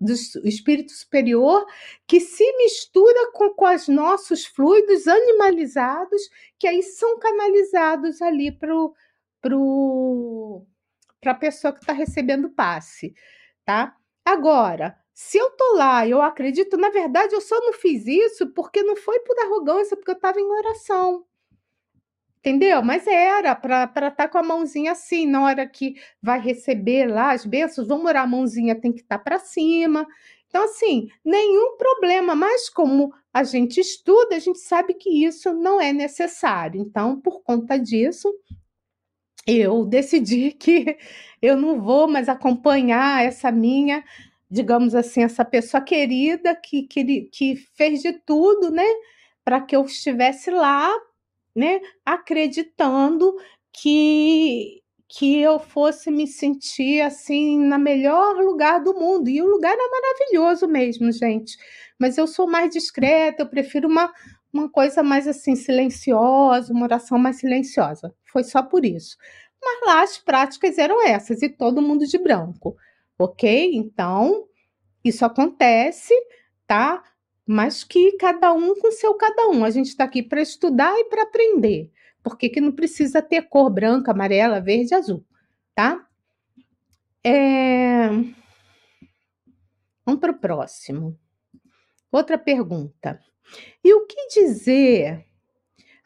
do espírito superior, que se mistura com, com os nossos fluidos animalizados, que aí são canalizados ali para a pessoa que está recebendo passe, tá? Agora, se eu tô lá, eu acredito, na verdade, eu só não fiz isso porque não foi por arrogância, porque eu estava em oração. Entendeu? Mas era para estar tá com a mãozinha assim, na hora que vai receber lá as bênçãos, vamos orar, a mãozinha tem que estar tá para cima. Então, assim, nenhum problema, mas como a gente estuda, a gente sabe que isso não é necessário. Então, por conta disso, eu decidi que eu não vou mais acompanhar essa minha digamos assim, essa pessoa querida que, que, que fez de tudo, né, para que eu estivesse lá, né, acreditando que que eu fosse me sentir assim na melhor lugar do mundo. E o lugar é maravilhoso mesmo, gente. Mas eu sou mais discreta, eu prefiro uma uma coisa mais assim silenciosa, uma oração mais silenciosa. Foi só por isso. Mas lá as práticas eram essas e todo mundo de branco ok? Então, isso acontece, tá? Mas que cada um com seu cada um. A gente está aqui para estudar e para aprender. Por que, não precisa ter cor branca, amarela, verde, azul, tá? É... Vamos para o próximo. Outra pergunta. E o que dizer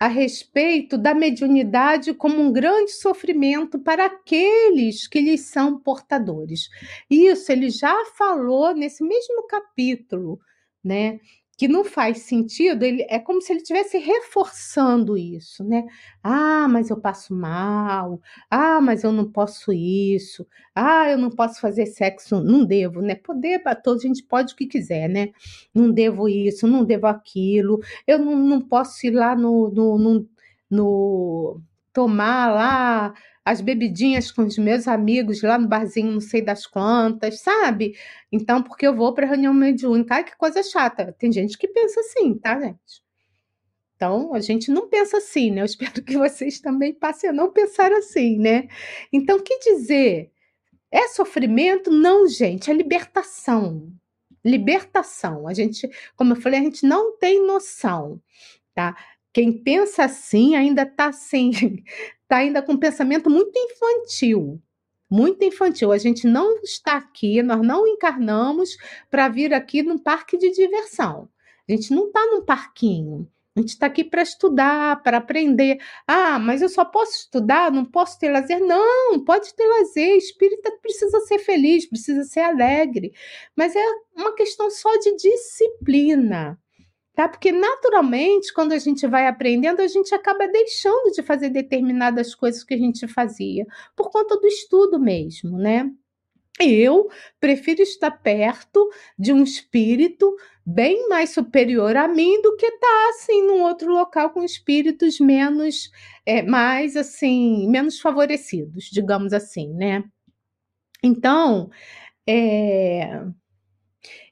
a respeito da mediunidade como um grande sofrimento para aqueles que lhes são portadores. Isso ele já falou nesse mesmo capítulo, né? Que não faz sentido, ele é como se ele estivesse reforçando isso, né? Ah, mas eu passo mal. Ah, mas eu não posso isso. Ah, eu não posso fazer sexo, não devo, né? Poder para todos, a gente pode o que quiser, né? Não devo isso, não devo aquilo. Eu não, não posso ir lá no, no, no, no tomar lá as bebidinhas com os meus amigos lá no barzinho, não sei das quantas, sabe? Então, porque eu vou para reunião mediúnica. Ai, que coisa chata. Tem gente que pensa assim, tá, gente? Então, a gente não pensa assim, né? Eu espero que vocês também passem a não pensar assim, né? Então, que dizer? É sofrimento? Não, gente, é libertação. Libertação. A gente, como eu falei, a gente não tem noção, tá? Quem pensa assim ainda está assim, está ainda com um pensamento muito infantil. Muito infantil. A gente não está aqui, nós não encarnamos para vir aqui num parque de diversão. A gente não está num parquinho. A gente está aqui para estudar, para aprender. Ah, mas eu só posso estudar, não posso ter lazer. Não, pode ter lazer. Espírita precisa ser feliz, precisa ser alegre. Mas é uma questão só de disciplina tá? Porque naturalmente, quando a gente vai aprendendo, a gente acaba deixando de fazer determinadas coisas que a gente fazia, por conta do estudo mesmo, né? Eu prefiro estar perto de um espírito bem mais superior a mim do que estar tá, assim num outro local com espíritos menos, é, mais assim, menos favorecidos, digamos assim, né? Então, é,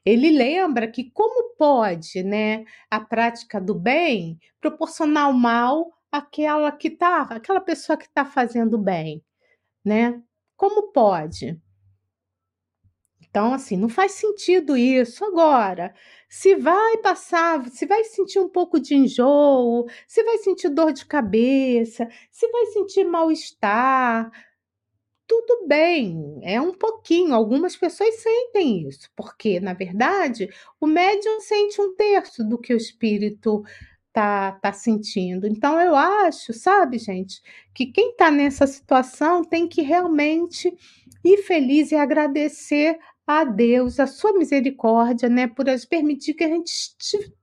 ele lembra que como pode, né, a prática do bem proporcionar o mal àquela que tá, aquela pessoa que está fazendo bem, né? Como pode? Então, assim, não faz sentido isso. Agora, se vai passar, se vai sentir um pouco de enjoo, se vai sentir dor de cabeça, se vai sentir mal-estar, tudo bem, é um pouquinho. Algumas pessoas sentem isso, porque, na verdade, o médium sente um terço do que o espírito tá, tá sentindo. Então, eu acho, sabe, gente, que quem está nessa situação tem que realmente ir feliz e agradecer a Deus, a sua misericórdia, né, por permitir que a gente,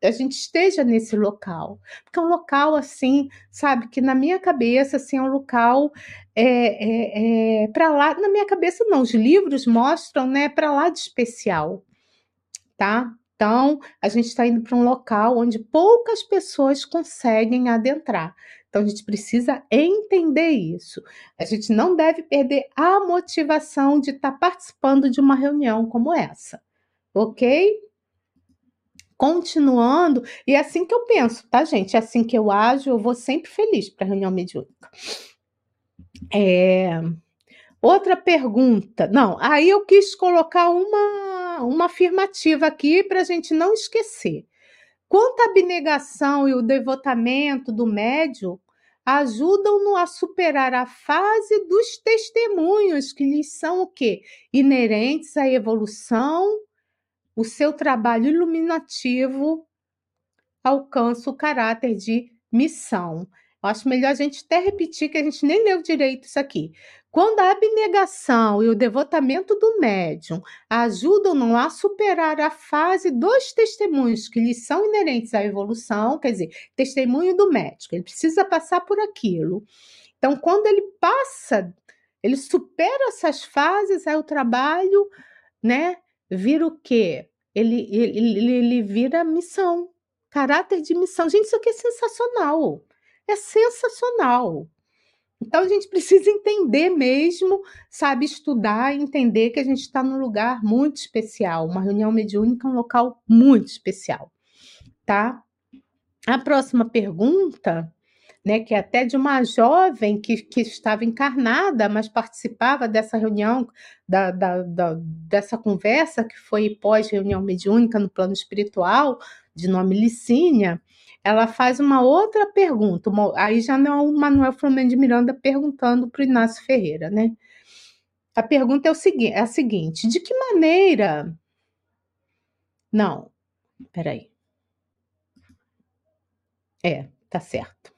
a gente esteja nesse local. Porque é um local, assim, sabe, que na minha cabeça, assim, é um local é, é, é para lá, na minha cabeça não, os livros mostram, né, para lá de especial, tá? Então, a gente está indo para um local onde poucas pessoas conseguem adentrar. Então, a gente precisa entender isso. A gente não deve perder a motivação de estar tá participando de uma reunião como essa, ok? Continuando, e é assim que eu penso, tá, gente? É assim que eu ajo, eu vou sempre feliz para a reunião mediúnica. É... Outra pergunta. Não, aí eu quis colocar uma, uma afirmativa aqui para a gente não esquecer. Quanto à abnegação e o devotamento do médio, ajudam-no a superar a fase dos testemunhos, que lhes são o quê? Inerentes à evolução, o seu trabalho iluminativo alcança o caráter de missão. Acho melhor a gente até repetir, que a gente nem leu direito isso aqui. Quando a abnegação e o devotamento do médium ajudam a superar a fase dos testemunhos que lhes são inerentes à evolução, quer dizer, testemunho do médico, ele precisa passar por aquilo. Então, quando ele passa, ele supera essas fases, aí o trabalho, né, vira o quê? Ele, ele, ele, ele vira missão, caráter de missão. Gente, isso aqui é sensacional é sensacional. Então a gente precisa entender mesmo, sabe, estudar entender que a gente está num lugar muito especial. Uma reunião mediúnica é um local muito especial, tá? A próxima pergunta, né, que é até de uma jovem que, que estava encarnada, mas participava dessa reunião, da, da, da dessa conversa que foi pós-reunião mediúnica no plano espiritual, de nome Licínia ela faz uma outra pergunta, uma, aí já não é o Manuel Flamengo de Miranda perguntando para o Inácio Ferreira, né? A pergunta é, o segui é a seguinte: de que maneira. Não, peraí. É, tá certo.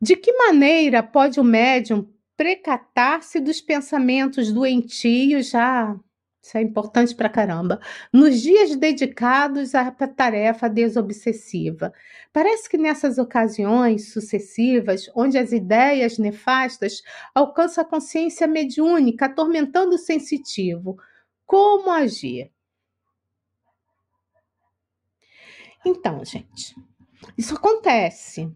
De que maneira pode o médium precatar-se dos pensamentos doentios já isso é importante para caramba. Nos dias dedicados à tarefa desobsessiva. Parece que nessas ocasiões sucessivas, onde as ideias nefastas alcançam a consciência mediúnica, atormentando o sensitivo, como agir? Então, gente, isso acontece.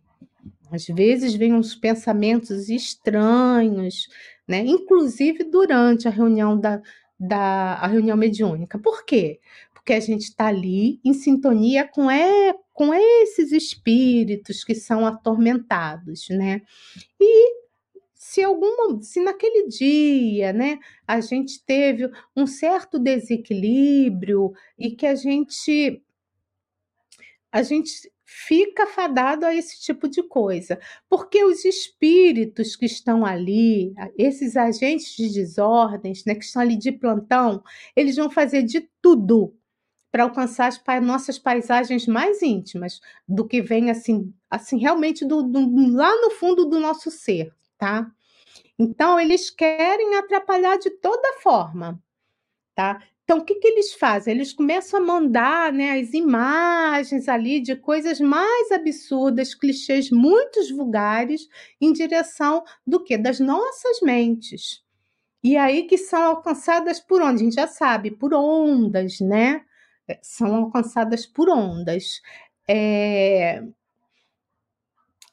Às vezes vem uns pensamentos estranhos, né? Inclusive durante a reunião da, da reunião mediúnica. Por quê? Porque a gente está ali em sintonia com, é, com esses espíritos que são atormentados, né? E se alguma, se naquele dia, né, a gente teve um certo desequilíbrio e que a gente a gente fica fadado a esse tipo de coisa, porque os espíritos que estão ali, esses agentes de desordens, né, que estão ali de plantão, eles vão fazer de tudo para alcançar as nossas paisagens mais íntimas, do que vem assim, assim realmente do, do, lá no fundo do nosso ser, tá? Então eles querem atrapalhar de toda forma, tá? Então, o que, que eles fazem? Eles começam a mandar né, as imagens ali de coisas mais absurdas, clichês muito vulgares, em direção do que? Das nossas mentes. E aí que são alcançadas por onde? A gente já sabe, por ondas, né? É, são alcançadas por ondas. É...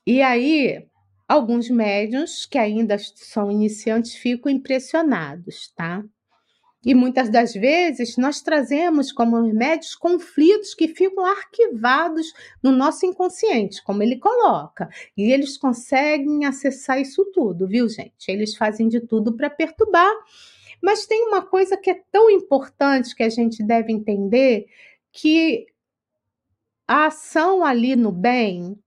E aí, alguns médiums que ainda são iniciantes ficam impressionados, tá? E muitas das vezes nós trazemos como remédios conflitos que ficam arquivados no nosso inconsciente, como ele coloca. E eles conseguem acessar isso tudo, viu, gente? Eles fazem de tudo para perturbar. Mas tem uma coisa que é tão importante que a gente deve entender que a ação ali no bem,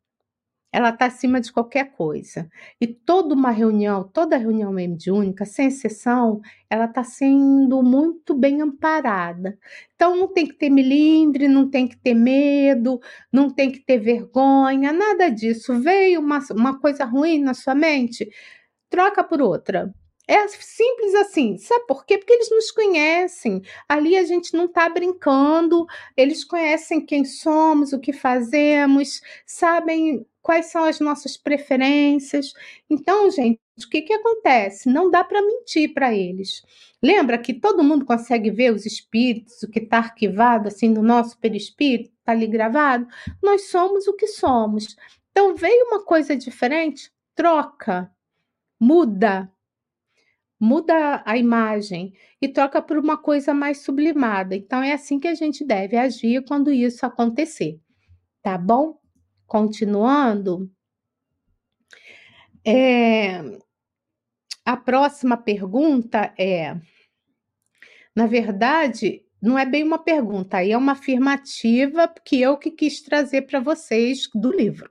ela está acima de qualquer coisa. E toda uma reunião, toda reunião mediúnica, sem exceção, ela está sendo muito bem amparada. Então não tem que ter milindre, não tem que ter medo, não tem que ter vergonha, nada disso. Veio uma, uma coisa ruim na sua mente, troca por outra. É simples assim. Sabe por quê? Porque eles nos conhecem. Ali a gente não está brincando, eles conhecem quem somos, o que fazemos, sabem quais são as nossas preferências. Então, gente, o que, que acontece? Não dá para mentir para eles. Lembra que todo mundo consegue ver os espíritos, o que está arquivado assim no nosso perispírito, está ali gravado? Nós somos o que somos. Então, veio uma coisa diferente, troca, muda, muda a imagem e troca por uma coisa mais sublimada. Então é assim que a gente deve agir quando isso acontecer, tá bom? Continuando, é, a próxima pergunta é, na verdade, não é bem uma pergunta, aí é uma afirmativa que eu que quis trazer para vocês do livro.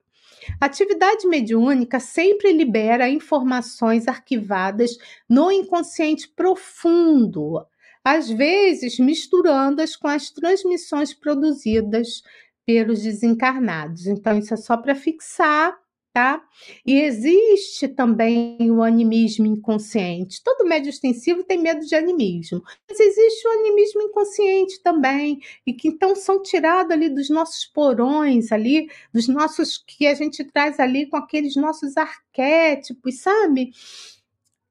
A atividade mediúnica sempre libera informações arquivadas no inconsciente profundo, às vezes misturando-as com as transmissões produzidas pelos desencarnados. Então, isso é só para fixar tá? E existe também o animismo inconsciente. Todo médio extensivo tem medo de animismo, mas existe o animismo inconsciente também, e que então são tirados ali dos nossos porões ali, dos nossos que a gente traz ali com aqueles nossos arquétipos, sabe?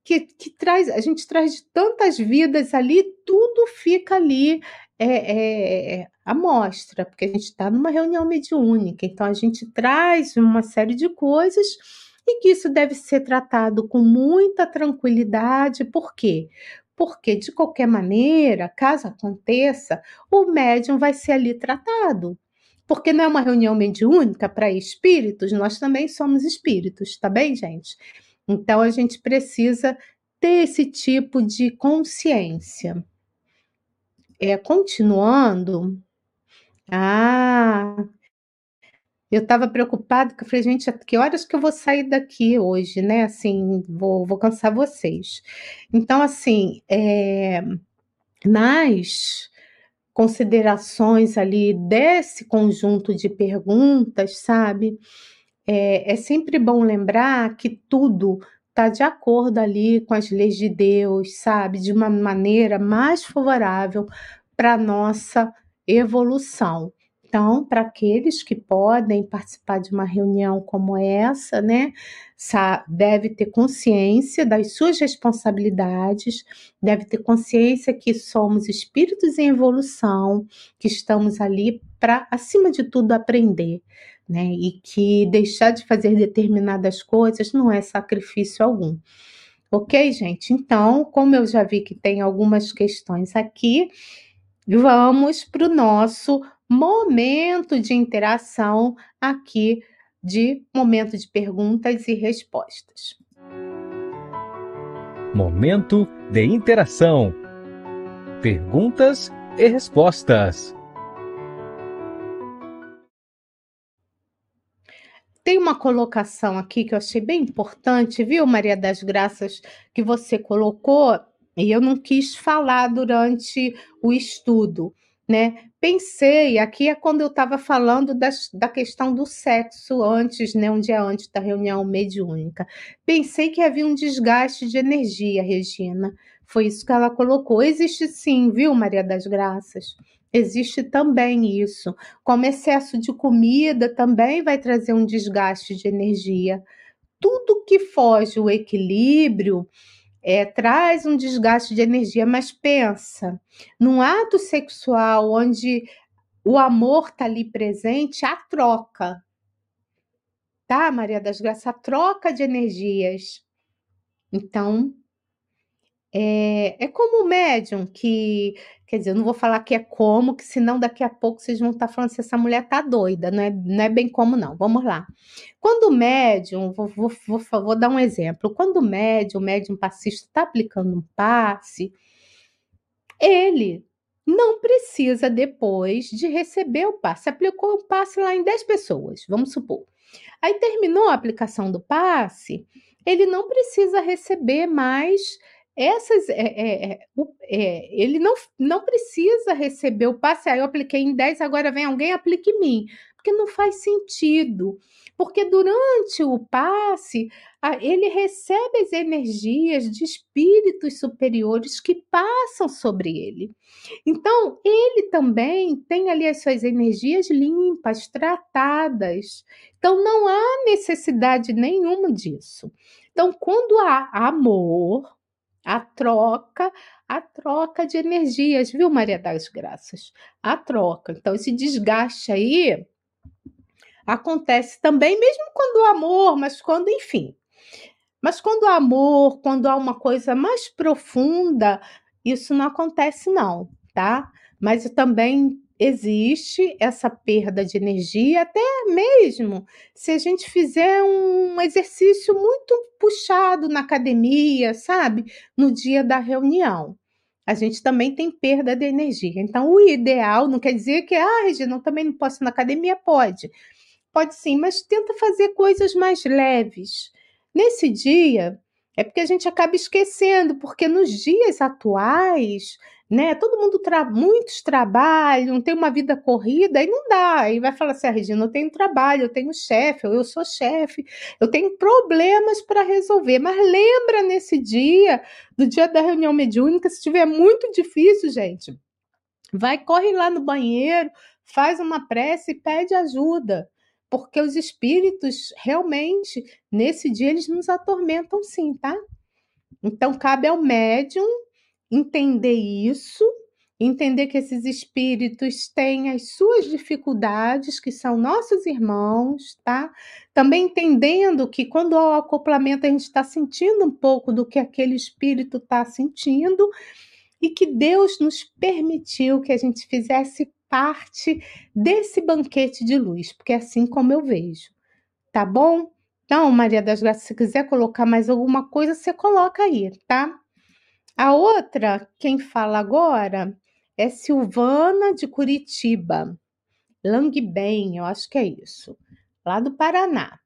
Que, que traz, a gente traz de tantas vidas ali, tudo fica ali é, é, a mostra, porque a gente está numa reunião mediúnica, então a gente traz uma série de coisas e que isso deve ser tratado com muita tranquilidade, por quê? Porque, de qualquer maneira, caso aconteça, o médium vai ser ali tratado. Porque não é uma reunião mediúnica para espíritos, nós também somos espíritos, tá bem, gente? Então a gente precisa ter esse tipo de consciência. É, continuando, ah, eu estava preocupada, que eu falei, gente, que horas que eu vou sair daqui hoje, né? Assim, vou, vou cansar vocês. Então, assim, é, nas considerações ali desse conjunto de perguntas, sabe? É, é sempre bom lembrar que tudo está de acordo ali com as leis de Deus, sabe? De uma maneira mais favorável para a nossa evolução. Então, para aqueles que podem participar de uma reunião como essa, né, deve ter consciência das suas responsabilidades, deve ter consciência que somos espíritos em evolução, que estamos ali para, acima de tudo, aprender né? E que deixar de fazer determinadas coisas não é sacrifício algum. Ok, gente? Então, como eu já vi que tem algumas questões aqui, vamos para o nosso momento de interação aqui de momento de perguntas e respostas. Momento de interação. Perguntas e respostas. Tem uma colocação aqui que eu achei bem importante, viu, Maria das Graças, que você colocou, e eu não quis falar durante o estudo, né? Pensei, aqui é quando eu estava falando das, da questão do sexo antes, né, um dia antes da reunião mediúnica. Pensei que havia um desgaste de energia, Regina. Foi isso que ela colocou. Existe sim, viu, Maria das Graças? Existe também isso. Como excesso de comida também vai trazer um desgaste de energia. Tudo que foge o equilíbrio é, traz um desgaste de energia, mas pensa, num ato sexual onde o amor está ali presente, há troca. Tá, Maria das Graças? A troca de energias. Então, é, é como o médium que, quer dizer, eu não vou falar que é como, que senão daqui a pouco vocês vão estar tá falando se essa mulher tá doida, não é, não é bem como não. Vamos lá. Quando o médium, vou, vou, vou, vou dar um exemplo, quando o médium, o médium passista está aplicando um passe, ele não precisa depois de receber o passe. Aplicou o passe lá em 10 pessoas, vamos supor. Aí terminou a aplicação do passe, ele não precisa receber mais essas. É, é, é, é, ele não, não precisa receber o passe. Aí eu apliquei em 10, agora vem alguém, aplique em mim. Porque não faz sentido. Porque durante o passe, ele recebe as energias de espíritos superiores que passam sobre ele. Então, ele também tem ali as suas energias limpas, tratadas. Então, não há necessidade nenhuma disso. Então, quando há amor, a troca, a troca de energias, viu, Maria das Graças? A troca. Então, esse desgaste aí acontece também, mesmo quando o amor, mas quando, enfim. Mas quando o amor, quando há uma coisa mais profunda, isso não acontece, não, tá? Mas também existe essa perda de energia, até mesmo se a gente fizer um exercício muito puxado na academia, sabe? No dia da reunião. A gente também tem perda de energia. Então, o ideal não quer dizer que, ah, Regina, eu também não posso ir na academia? Pode. Pode sim, mas tenta fazer coisas mais leves. Nesse dia, é porque a gente acaba esquecendo, porque nos dias atuais né? Todo mundo tra muitos trabalham, tem uma vida corrida e não dá. Aí vai falar assim: ah, Regina, eu tenho trabalho, eu tenho chefe, eu sou chefe, eu tenho problemas para resolver. Mas lembra nesse dia, do dia da reunião mediúnica, se estiver muito difícil, gente, vai, corre lá no banheiro, faz uma prece e pede ajuda. Porque os espíritos realmente, nesse dia, eles nos atormentam sim, tá? Então, cabe ao médium entender isso, entender que esses espíritos têm as suas dificuldades, que são nossos irmãos, tá? Também entendendo que quando há o acoplamento a gente está sentindo um pouco do que aquele espírito está sentindo e que Deus nos permitiu que a gente fizesse parte desse banquete de luz, porque é assim como eu vejo, tá bom? Então, Maria das Graças, se quiser colocar mais alguma coisa, você coloca aí, tá? A outra, quem fala agora, é Silvana de Curitiba. Langbem, eu acho que é isso. Lá do Paraná.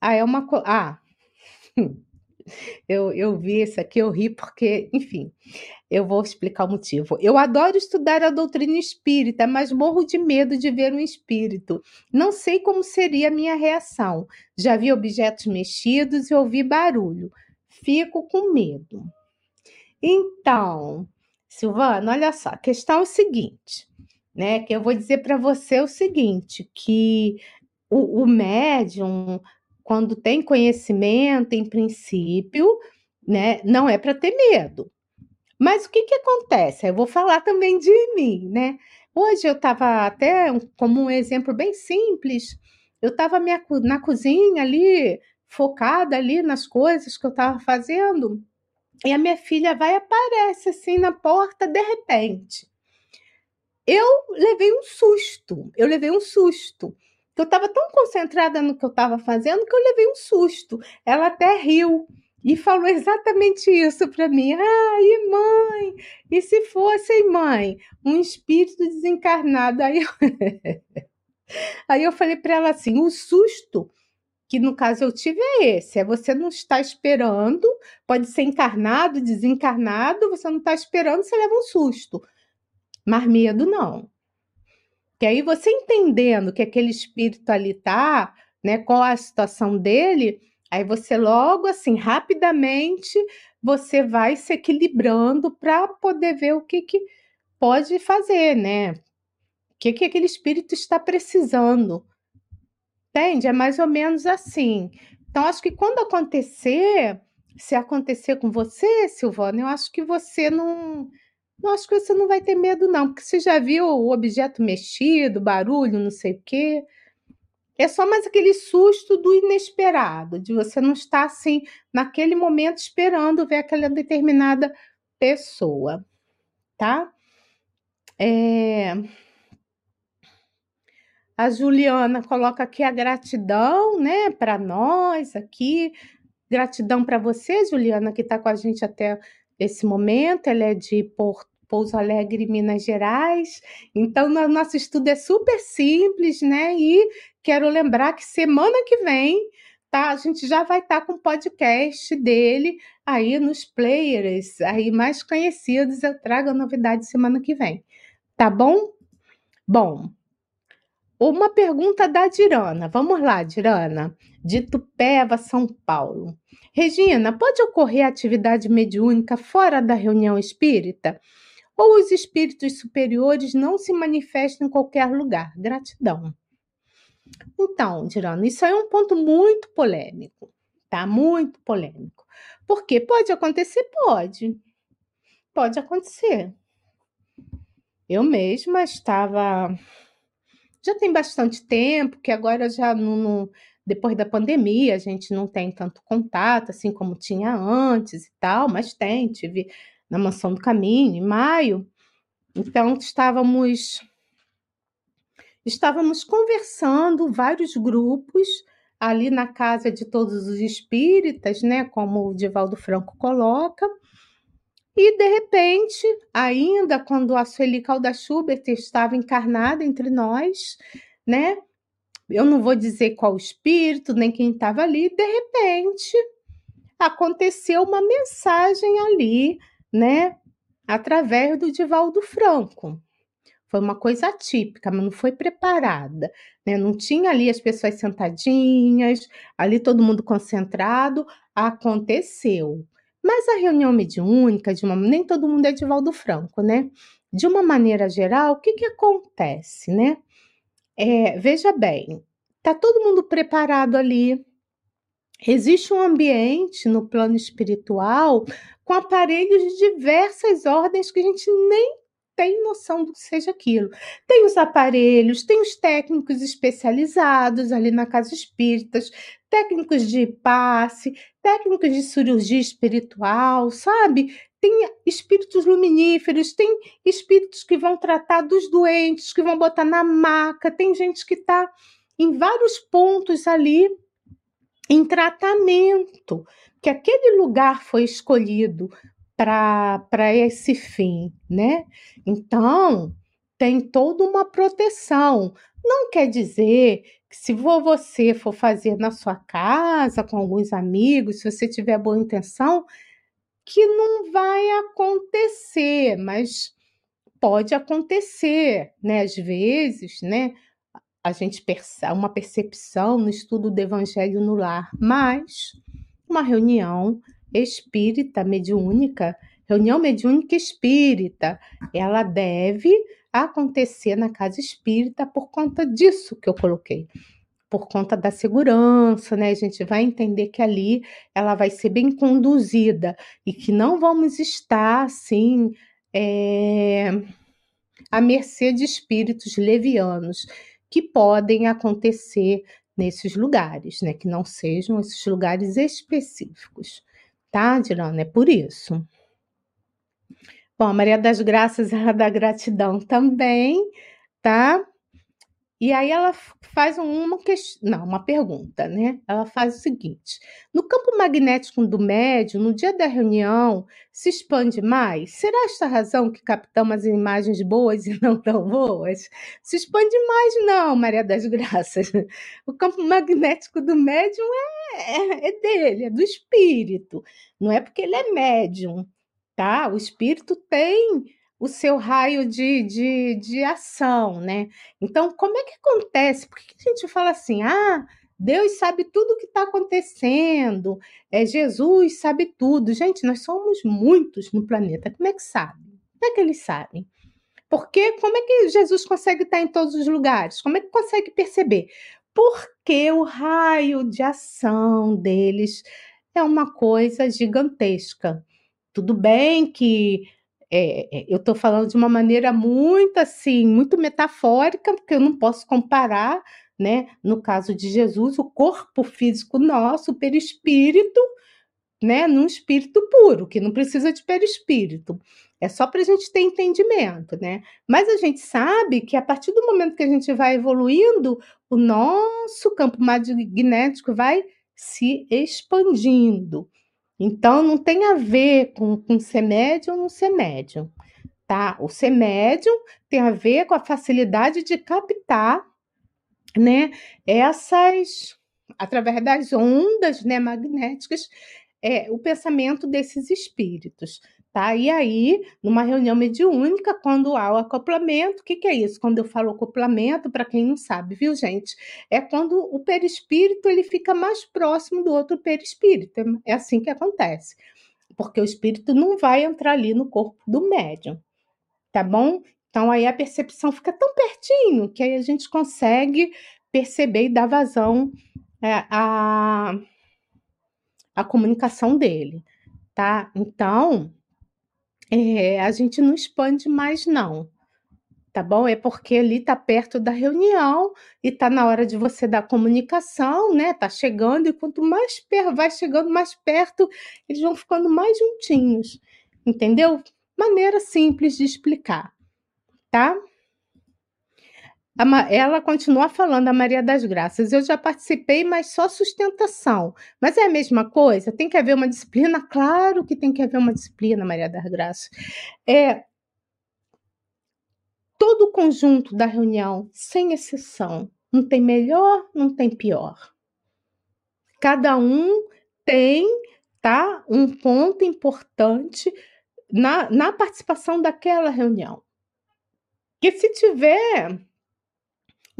Ah, é uma. Ah, eu, eu vi isso aqui, eu ri porque, enfim, eu vou explicar o motivo. Eu adoro estudar a doutrina espírita, mas morro de medo de ver um espírito. Não sei como seria a minha reação. Já vi objetos mexidos e ouvi barulho. Fico com medo. Então, Silvana, olha só, a questão é o seguinte, né? Que eu vou dizer para você o seguinte, que o, o médium, quando tem conhecimento, em princípio, né, não é para ter medo. Mas o que, que acontece? Eu vou falar também de mim, né? Hoje eu estava até como um exemplo bem simples, eu estava na cozinha ali, focada ali nas coisas que eu estava fazendo, e a minha filha vai e aparece assim na porta de repente. Eu levei um susto, eu levei um susto. Eu estava tão concentrada no que eu estava fazendo que eu levei um susto. Ela até riu e falou exatamente isso para mim. Ai, mãe, e se fosse, mãe, um espírito desencarnado? Aí eu, Aí eu falei para ela assim: o susto que no caso eu tive é esse: é você não está esperando, pode ser encarnado, desencarnado, você não está esperando, você leva um susto. Mas medo não. Que aí você entendendo que aquele espírito ali tá, né, qual a situação dele, aí você logo assim, rapidamente, você vai se equilibrando para poder ver o que, que pode fazer, né? O que, que aquele espírito está precisando Entende? É mais ou menos assim. Então, acho que quando acontecer, se acontecer com você, Silvana, eu acho que você não. Eu acho que você não vai ter medo, não, porque você já viu o objeto mexido, barulho, não sei o quê. É só mais aquele susto do inesperado, de você não estar assim, naquele momento, esperando ver aquela determinada pessoa, tá? É. A Juliana coloca aqui a gratidão, né, para nós aqui. Gratidão para você, Juliana, que está com a gente até esse momento. Ela é de Pouso Alegre, Minas Gerais. Então, nosso estudo é super simples, né? E quero lembrar que semana que vem, tá? A gente já vai estar tá com o podcast dele aí nos players aí mais conhecidos. Eu trago a novidade semana que vem. Tá bom? Bom, uma pergunta da Dirana. Vamos lá, Dirana, de Tupéva, São Paulo. Regina, pode ocorrer atividade mediúnica fora da reunião espírita? Ou os espíritos superiores não se manifestam em qualquer lugar? Gratidão. Então, Dirana, isso aí é um ponto muito polêmico, tá? Muito polêmico. Porque pode acontecer? Pode. Pode acontecer. Eu mesma estava já tem bastante tempo, que agora já depois da pandemia a gente não tem tanto contato assim como tinha antes e tal, mas tem, tive na Mansão do Caminho em maio. Então estávamos estávamos conversando vários grupos ali na casa de todos os espíritas, né, como o Divaldo Franco coloca. E, de repente, ainda quando a Sueli Calda Schubert estava encarnada entre nós, né? Eu não vou dizer qual espírito, nem quem estava ali, de repente aconteceu uma mensagem ali, né? Através do Divaldo Franco. Foi uma coisa atípica, mas não foi preparada, né? Não tinha ali as pessoas sentadinhas, ali todo mundo concentrado. Aconteceu. Mas a reunião mediúnica, de uma, nem todo mundo é de Valdo Franco, né? De uma maneira geral, o que, que acontece, né? É, veja bem, tá todo mundo preparado ali. Existe um ambiente no plano espiritual com aparelhos de diversas ordens que a gente nem tem noção do que seja aquilo. Tem os aparelhos, tem os técnicos especializados ali na casa espíritas, técnicos de passe, técnicos de cirurgia espiritual, sabe? Tem espíritos luminíferos, tem espíritos que vão tratar dos doentes, que vão botar na maca, tem gente que está em vários pontos ali em tratamento, que aquele lugar foi escolhido para esse fim, né? Então, tem toda uma proteção. Não quer dizer que se você for fazer na sua casa, com alguns amigos, se você tiver boa intenção, que não vai acontecer, mas pode acontecer, né? Às vezes, né? A gente percebe uma percepção no estudo do Evangelho no lar, mas uma reunião espírita mediúnica, reunião mediúnica espírita, ela deve acontecer na casa espírita por conta disso que eu coloquei. Por conta da segurança, né? A gente vai entender que ali ela vai ser bem conduzida e que não vamos estar assim é, à mercê de espíritos levianos que podem acontecer nesses lugares, né? Que não sejam esses lugares específicos tá, Dirana? É por isso. Bom, a Maria das Graças, ela dá gratidão também, tá? E aí ela faz uma questão, não, uma pergunta, né? Ela faz o seguinte: no campo magnético do médio, no dia da reunião, se expande mais? Será esta razão que captamos as imagens boas e não tão boas? Se expande mais, não, Maria das Graças. O campo magnético do médium é, é, é dele, é do espírito. Não é porque ele é médium, tá? O espírito tem o seu raio de, de, de ação, né? Então, como é que acontece? Por que a gente fala assim, ah, Deus sabe tudo o que está acontecendo, é, Jesus sabe tudo. Gente, nós somos muitos no planeta, como é que sabe? Como é que eles sabem? Porque como é que Jesus consegue estar em todos os lugares? Como é que consegue perceber? Porque o raio de ação deles é uma coisa gigantesca. Tudo bem que é, é, eu estou falando de uma maneira muito assim, muito metafórica, porque eu não posso comparar, né? No caso de Jesus, o corpo físico nosso, o perispírito, né? Num espírito puro, que não precisa de perispírito. É só para a gente ter entendimento, né? Mas a gente sabe que a partir do momento que a gente vai evoluindo, o nosso campo magnético vai se expandindo. Então, não tem a ver com, com ser médium ou não ser médium, tá? O ser médium tem a ver com a facilidade de captar né, essas através das ondas, né, magnéticas, é, o pensamento desses espíritos. Tá? E aí, numa reunião mediúnica, quando há o acoplamento, o que, que é isso? Quando eu falo acoplamento, para quem não sabe, viu, gente? É quando o perispírito ele fica mais próximo do outro perispírito. É assim que acontece. Porque o espírito não vai entrar ali no corpo do médium. Tá bom? Então aí a percepção fica tão pertinho que aí a gente consegue perceber e dar vazão é, à, à comunicação dele, tá? Então, é, a gente não expande mais, não. Tá bom? É porque ali tá perto da reunião e tá na hora de você dar comunicação, né? Tá chegando, e quanto mais perto vai chegando mais perto, eles vão ficando mais juntinhos. Entendeu? Maneira simples de explicar, tá? Ela continua falando, a Maria das Graças. Eu já participei, mas só sustentação. Mas é a mesma coisa? Tem que haver uma disciplina? Claro que tem que haver uma disciplina, Maria das Graças. É, todo o conjunto da reunião, sem exceção, não tem melhor, não tem pior. Cada um tem tá, um ponto importante na, na participação daquela reunião. Que se tiver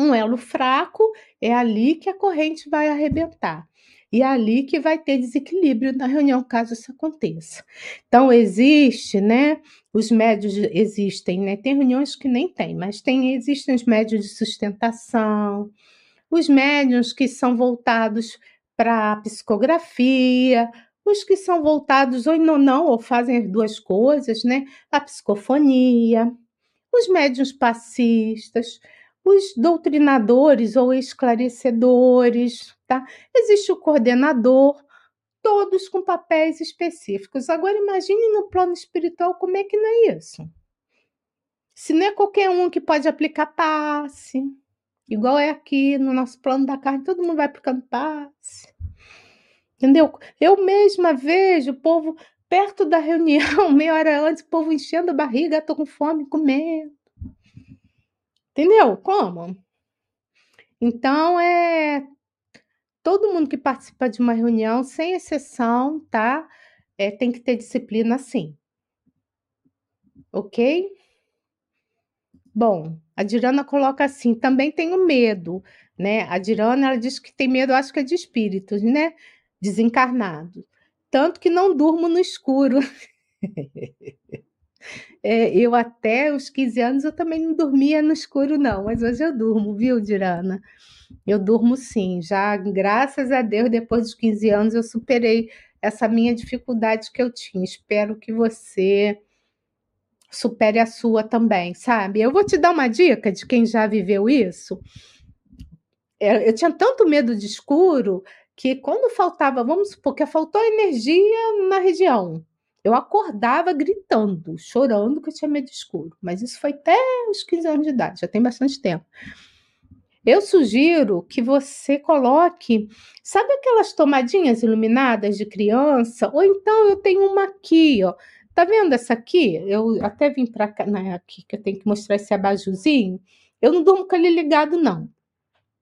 um elo fraco, é ali que a corrente vai arrebentar. E é ali que vai ter desequilíbrio na reunião, caso isso aconteça. Então, existe, né? Os médios existem, né? Tem reuniões que nem tem, mas tem, existem os médios de sustentação, os médios que são voltados para a psicografia, os que são voltados ou não, não, ou fazem as duas coisas, né? A psicofonia, os médios passistas, os doutrinadores ou esclarecedores, tá? Existe o coordenador, todos com papéis específicos. Agora imagine no plano espiritual como é que não é isso. Se não é qualquer um que pode aplicar passe, igual é aqui no nosso plano da carne, todo mundo vai aplicando passe. Entendeu? Eu mesma vejo o povo perto da reunião, meia hora antes, o povo enchendo a barriga, tô com fome, comendo. Entendeu? Como? Então, é todo mundo que participa de uma reunião, sem exceção, tá? É, tem que ter disciplina sim. Ok? Bom, a Dirana coloca assim: também tenho medo, né? A Dirana ela diz que tem medo, acho que é de espíritos, né? Desencarnados. Tanto que não durmo no escuro. É, eu até os 15 anos eu também não dormia no escuro, não, mas hoje eu durmo, viu, Dirana? Eu durmo sim, já graças a Deus, depois dos 15 anos, eu superei essa minha dificuldade que eu tinha. Espero que você supere a sua também, sabe? Eu vou te dar uma dica de quem já viveu isso. É, eu tinha tanto medo de escuro que quando faltava, vamos supor que faltou energia na região, eu acordava gritando, chorando que eu tinha medo escuro. Mas isso foi até os 15 anos de idade, já tem bastante tempo. Eu sugiro que você coloque, sabe aquelas tomadinhas iluminadas de criança? Ou então eu tenho uma aqui, ó. Tá vendo essa aqui? Eu até vim para cá, né, aqui que eu tenho que mostrar esse abajuzinho. Eu não durmo com ele ligado, não.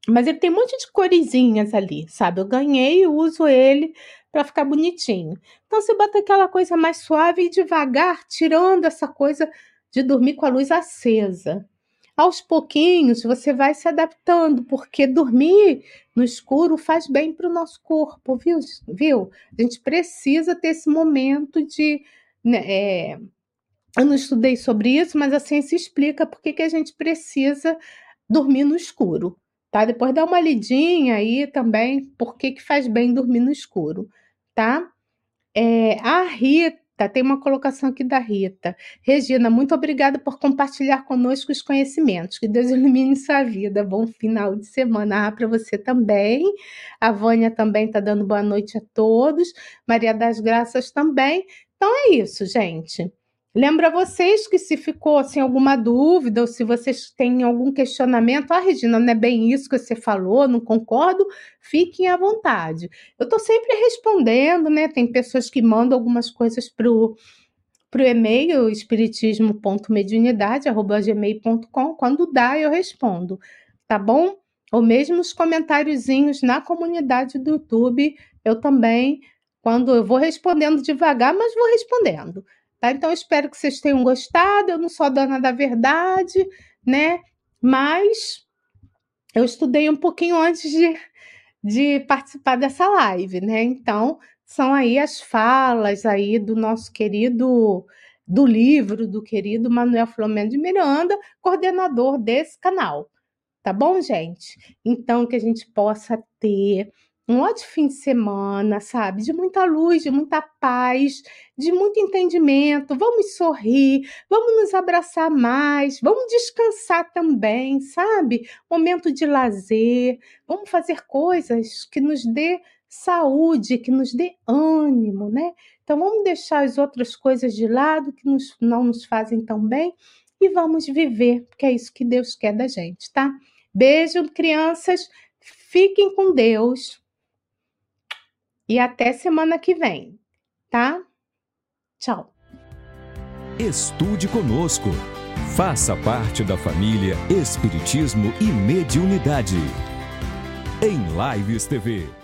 Mas ele tem um monte de coresinhas ali, sabe? Eu ganhei e uso ele para ficar bonitinho. Então você bota aquela coisa mais suave e devagar, tirando essa coisa de dormir com a luz acesa. Aos pouquinhos você vai se adaptando, porque dormir no escuro faz bem para o nosso corpo, viu? viu? A gente precisa ter esse momento de. Né, é... eu não estudei sobre isso, mas a ciência explica por que, que a gente precisa dormir no escuro tá? Depois dá uma lidinha aí também, por que faz bem dormir no escuro, tá? É, a Rita, tem uma colocação aqui da Rita. Regina, muito obrigada por compartilhar conosco os conhecimentos. Que Deus ilumine sua vida. Bom final de semana ah, para você também. A Vânia também está dando boa noite a todos. Maria das Graças também. Então é isso, gente. Lembra vocês que se ficou assim alguma dúvida ou se vocês têm algum questionamento, ah, Regina, não é bem isso que você falou, não concordo, fiquem à vontade. Eu estou sempre respondendo, né? Tem pessoas que mandam algumas coisas para o e-mail espiritismo.mediunidade.gmail.com. Quando dá, eu respondo, tá bom? ou mesmo os comentáriozinhos na comunidade do YouTube, eu também, quando eu vou respondendo devagar, mas vou respondendo. Tá? Então, espero que vocês tenham gostado. Eu não sou dona da verdade, né? Mas eu estudei um pouquinho antes de, de participar dessa live, né? Então, são aí as falas aí do nosso querido do livro do querido Manuel Flamengo de Miranda, coordenador desse canal. Tá bom, gente? Então, que a gente possa ter um ótimo fim de semana, sabe? De muita luz, de muita paz, de muito entendimento. Vamos sorrir, vamos nos abraçar mais, vamos descansar também, sabe? Momento de lazer, vamos fazer coisas que nos dê saúde, que nos dê ânimo, né? Então vamos deixar as outras coisas de lado que nos, não nos fazem tão bem e vamos viver, porque é isso que Deus quer da gente, tá? Beijo, crianças. Fiquem com Deus. E até semana que vem, tá? Tchau. Estude conosco. Faça parte da família Espiritismo e Mediunidade. Em Lives TV.